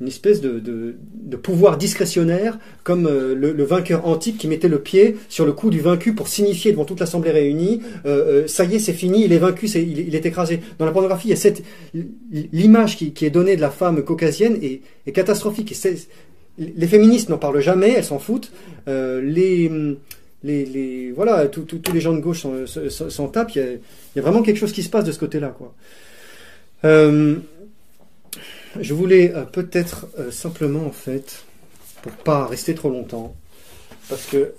une, espèce de, de, pouvoir discrétionnaire, comme euh, le, vainqueur antique qui mettait le pied sur le cou du vaincu pour signifier devant toute l'assemblée réunie, euh, ça y est, c'est fini, il est vaincu, il, est écrasé. Dans la pornographie, l'image qui, est donnée de la femme caucasienne est, catastrophique. Et les féministes n'en parlent jamais, elles s'en foutent. Les les, voilà, tous les gens de gauche s'en- tapent. Il y, y a vraiment quelque chose qui se passe de ce côté-là, quoi. Euh, je voulais euh, peut-être euh, simplement, en fait, pour pas rester trop longtemps, parce que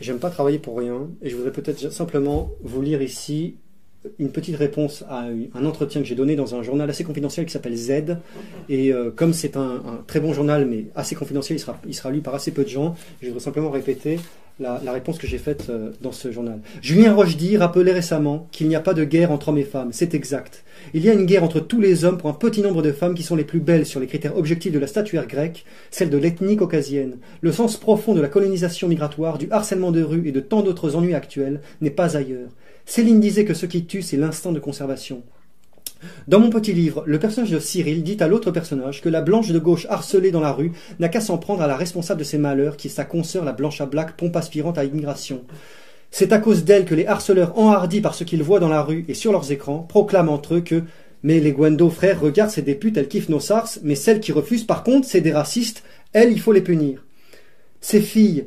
j'aime pas travailler pour rien, et je voudrais peut-être simplement vous lire ici une petite réponse à un entretien que j'ai donné dans un journal assez confidentiel qui s'appelle Z. Et euh, comme c'est un, très bon journal, mais assez confidentiel, il sera, lu par assez peu de gens, je voudrais simplement répéter la, réponse que j'ai faite euh, dans ce journal. Julien Rochedy rappelait récemment qu'il n'y a pas de guerre entre hommes et femmes. C'est exact. Il y a une guerre entre tous les hommes pour un petit nombre de femmes qui sont les plus belles sur les critères objectifs de la statuaire grecque, celle de l'ethnie caucasienne. Le sens profond de la colonisation migratoire, du harcèlement de rue et de tant d'autres ennuis actuels n'est pas ailleurs. Céline disait que ce qui tue, c'est l'instinct de conservation. Dans mon petit livre, le personnage de Cyril dit à l'autre personnage que la blanche de gauche harcelée dans la rue n'a qu'à s'en prendre à la responsable de ses malheurs, qui est sa consoeur la blanche à black, pompe aspirante à immigration. C'est à cause d'elle que les harceleurs enhardis par ce qu'ils voient dans la rue et sur leurs écrans proclament entre eux que mais les Gwendo frères regardent ces des putes, elles kiffent nos sars, mais celles qui refusent par contre, c'est des racistes, elles il faut les punir. Ces filles,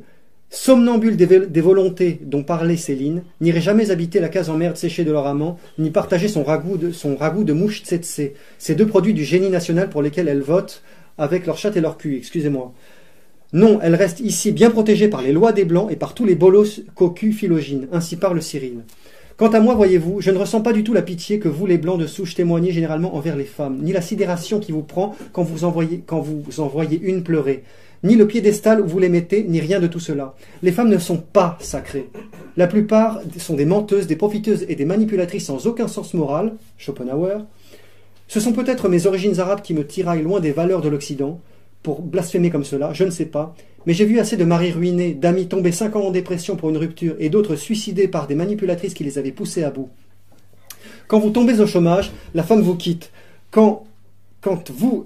somnambules des, volontés dont parlait Céline, n'iraient jamais habiter la case en merde séchée de leur amant, ni partager son ragoût de, son ragoût de mouche tsetse, ces deux produits du génie national pour lesquels elles votent avec leur chatte et leur cul, excusez-moi. Non, elles restent ici bien protégées par les lois des Blancs et par tous les bolos cocus philogines, ainsi parle Cyril. Quant à moi, voyez-vous, je ne ressens pas du tout la pitié que vous, les Blancs de souche, témoignez généralement envers les femmes, ni la sidération qui vous prend quand vous envoyez, quand vous en voyez une pleurer, ni le piédestal où vous les mettez, ni rien de tout cela. Les femmes ne sont pas sacrées. La plupart sont des menteuses, des profiteuses et des manipulatrices sans aucun sens moral, Schopenhauer. Ce sont peut-être mes origines arabes qui me tiraillent loin des valeurs de l'Occident, pour blasphémer comme cela, je ne sais pas, mais j'ai vu assez de maris ruinés, d'amis tombés cinq ans en dépression pour une rupture et d'autres suicidés par des manipulatrices qui les avaient poussés à bout. Quand vous tombez au chômage, la femme vous quitte. quand, vous,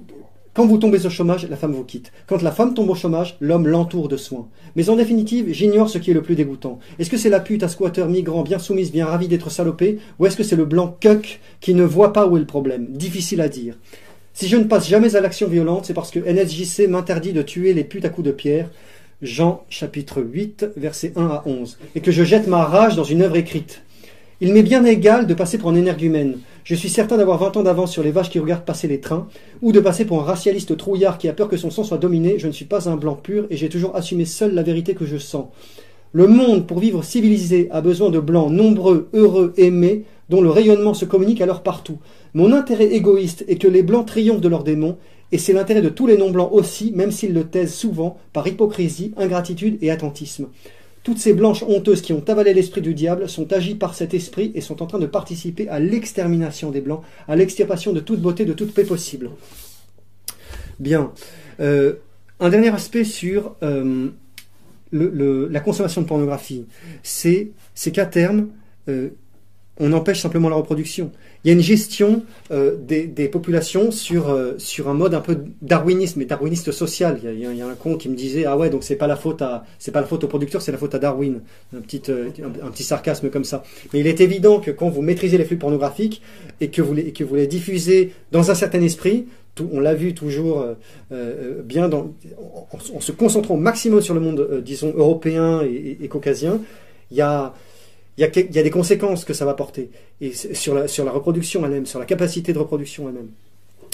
quand vous tombez au chômage, la femme vous quitte. Quand la femme tombe au chômage, l'homme l'entoure de soins. Mais en définitive, j'ignore ce qui est le plus dégoûtant. Est-ce que c'est la pute à squatter migrant bien soumise, bien ravie d'être salopée, ou est-ce que c'est le blanc cuck qui ne voit pas où est le problème? Difficile à dire. Si je ne passe jamais à l'action violente, c'est parce que NSJC m'interdit de tuer les putes à coups de pierre. Jean chapitre 8, versets 1 à 11. Et que je jette ma rage dans une œuvre écrite. Il m'est bien égal de passer pour un énergumène. Je suis certain d'avoir 20 ans d'avance sur les vaches qui regardent passer les trains, ou de passer pour un racialiste trouillard qui a peur que son sang soit dominé. Je ne suis pas un blanc pur et j'ai toujours assumé seul la vérité que je sens. Le monde, pour vivre civilisé, a besoin de blancs nombreux, heureux, aimés, dont le rayonnement se communique alors partout. Mon intérêt égoïste est que les blancs triomphent de leurs démons, et c'est l'intérêt de tous les non-blancs aussi, même s'ils le taisent souvent par hypocrisie, ingratitude et attentisme. Toutes ces blanches honteuses qui ont avalé l'esprit du diable sont agies par cet esprit et sont en train de participer à l'extermination des blancs, à l'extirpation de toute beauté, de toute paix possible. Bien. Euh, un dernier aspect sur euh, la consommation de pornographie, c'est qu'à terme, euh, on empêche simplement la reproduction. Il y a une gestion euh, des, populations sur, euh, sur un mode un peu darwinisme, mais darwiniste social. Il y, a, un con qui me disait ah ouais donc c'est pas la faute pas la faute au producteur, c'est la faute à Darwin. Un petit sarcasme comme ça. Mais il est évident que quand vous maîtrisez les flux pornographiques et que vous les diffusez dans un certain esprit, on l'a vu toujours euh, euh, bien en, se concentrant au maximum sur le monde, euh, disons, européen et, caucasien, il y a, des conséquences que ça va porter sur la, sur la reproduction elle-même, sur la capacité de reproduction elle-même.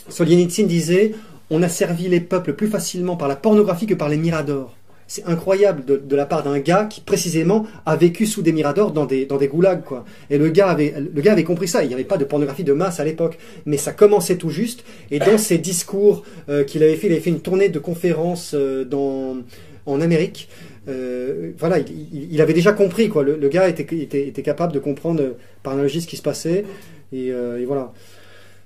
Solzhenitsyn disait On a servi les peuples plus facilement par la pornographie que par les miradors. C'est incroyable de, de la part d'un gars qui précisément a vécu sous des miradors dans des, dans des goulags. Quoi. Et le gars, avait, le gars avait compris ça. Il n'y avait pas de pornographie de masse à l'époque. Mais ça commençait tout juste. Et dans (coughs) ses discours euh, qu'il avait fait, il avait fait une tournée de conférences euh, dans, en Amérique. Euh, voilà, il, il- il avait déjà compris. Quoi. Le, le gars était, était, était capable de comprendre par analogie ce qui se passait. Et, et voilà.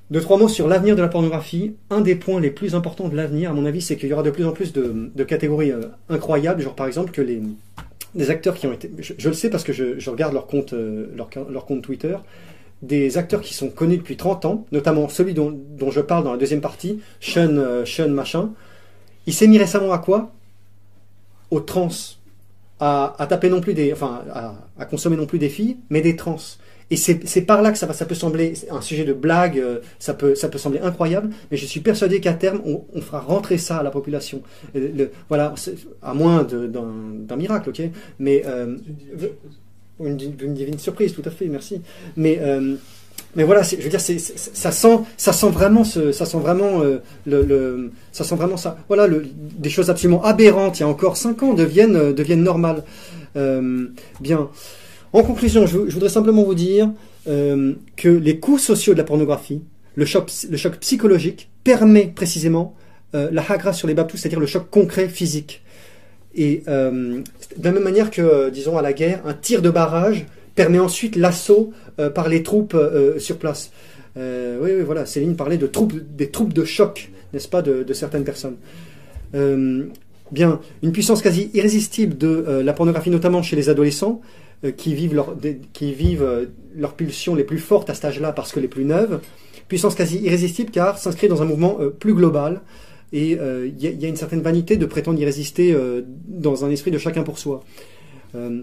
Deux, trois mots sur l'avenir de la pornographie. Un des points les plus importants de l'avenir, à mon avis, c'est qu'il y aura de plus en plus de, catégories euh, incroyables, genre par exemple que les, des acteurs qui ont été... Je, le sais parce que je, regarde leur compte, euh, leur, compte Twitter. Des acteurs qui sont connus depuis 30 ans, notamment celui dont, je parle dans la deuxième partie, Sean, euh, Sean machin. Il s'est mis récemment à quoi? Aux trans. À, taper non plus des... Enfin, à consommer non plus des filles, mais des trans. Et c'est par là que ça, va, ça peut sembler un sujet de blague, euh, ça peut, ça peut sembler incroyable, mais je suis persuadé qu'à terme, on, fera rentrer ça à la population. Euh, voilà, à moins d'un miracle, ok? Mais euh, une, di- une divine surprise, tout à fait, merci. Mais mais voilà, je veux dire, ça sent, ça sent vraiment, ça sent vraiment le, ça sent vraiment ça. Voilà, des choses absolument aberrantes. Il y a encore cinq ans deviennent, deviennent normales. Bien. En conclusion, je, voudrais simplement vous dire euh, que les coûts sociaux de la pornographie, le choc, psychologique, permet précisément euh, la hagra sur les babtous, c'est-à-dire le choc concret physique. Et euh, de la même manière que, disons, à la guerre, un tir de barrage permet ensuite l'assaut par les troupes sur place. Oui, oui, voilà, Céline parlait de troupes, des troupes de choc, n'est-ce pas, de, de certaines personnes. Bien, une puissance quasi irrésistible de la pornographie, notamment chez les adolescents, qui vivent, leur, qui vivent euh, leurs pulsions les plus fortes à cet âge-là parce que les plus neuves. Puissance quasi irrésistible car s'inscrit dans un mouvement euh, plus global. Et euh, il y, a- une certaine vanité de prétendre y résister euh, dans un esprit de chacun pour soi. Euh,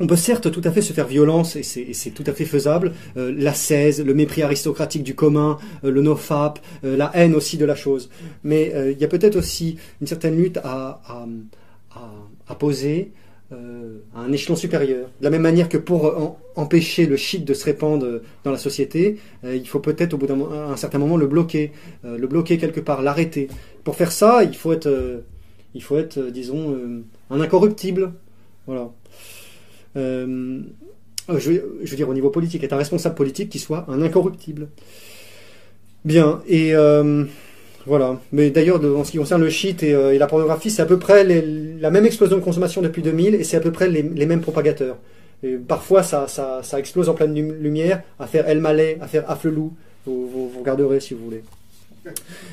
on peut certes tout à fait se faire violence, et c'est tout à fait faisable, euh, la cèse, le mépris aristocratique du commun, euh, le nofap, euh, la haine aussi de la chose. Mais euh, il y a peut-être aussi une certaine lutte à, à poser euh, à un échelon supérieur. De la même manière que pour en- empêcher le shit de se répandre euh, dans la société, euh, il faut peut-être au bout d'un certain moment le bloquer, euh, le bloquer quelque part, l'arrêter. Pour faire ça, il faut être, euh, il faut être, euh, disons, euh, un incorruptible. Voilà. Euh, euh, je, je veux dire au niveau politique, être un responsable politique qui soit un incorruptible. Bien, et euh, voilà. Mais d'ailleurs, en ce qui concerne le shit et, euh, la pornographie, c'est à peu près la même explosion de consommation depuis 2000 et c'est à peu près les, mêmes propagateurs. Parfois, ça, ça, ça explose en pleine lum- lumière, à faire El Malais, à faire Afflelou. Vous, vous, regarderez si vous voulez.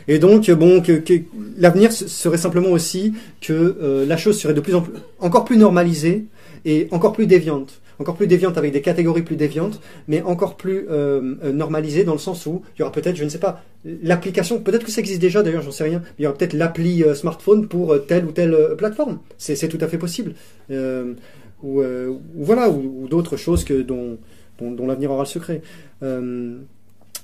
Et donc, bon, que, que l'avenir serait simplement aussi que euh, la chose serait de plus en plus, encore plus normalisée et encore plus déviante. Encore plus déviante avec des catégories plus déviantes, mais encore plus euh, euh, normalisée dans le sens où il y aura peut-être, je ne sais pas, l'application, peut-être que ça existe déjà d'ailleurs, j'en sais rien, il y aura peut-être l'appli euh, smartphone pour telle ou telle plateforme. C'est tout à fait possible. Ou, voilà, ou, d'autres choses que dont, l'avenir aura le secret.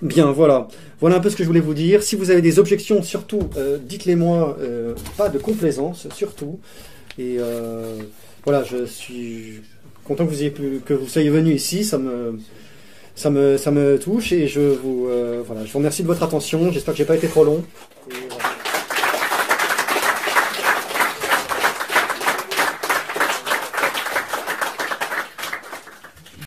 Bien, voilà. Voilà un peu ce que je voulais vous dire. Si vous avez des objections, surtout, dites-les moi. pas de complaisance, surtout. Et voilà, je suis content que vous, ayez que vous soyez venu ici. Ça me, ça me, ça me touche et je vous, euh, voilà, je vous remercie de votre attention. J'espère que j'ai pas été trop long.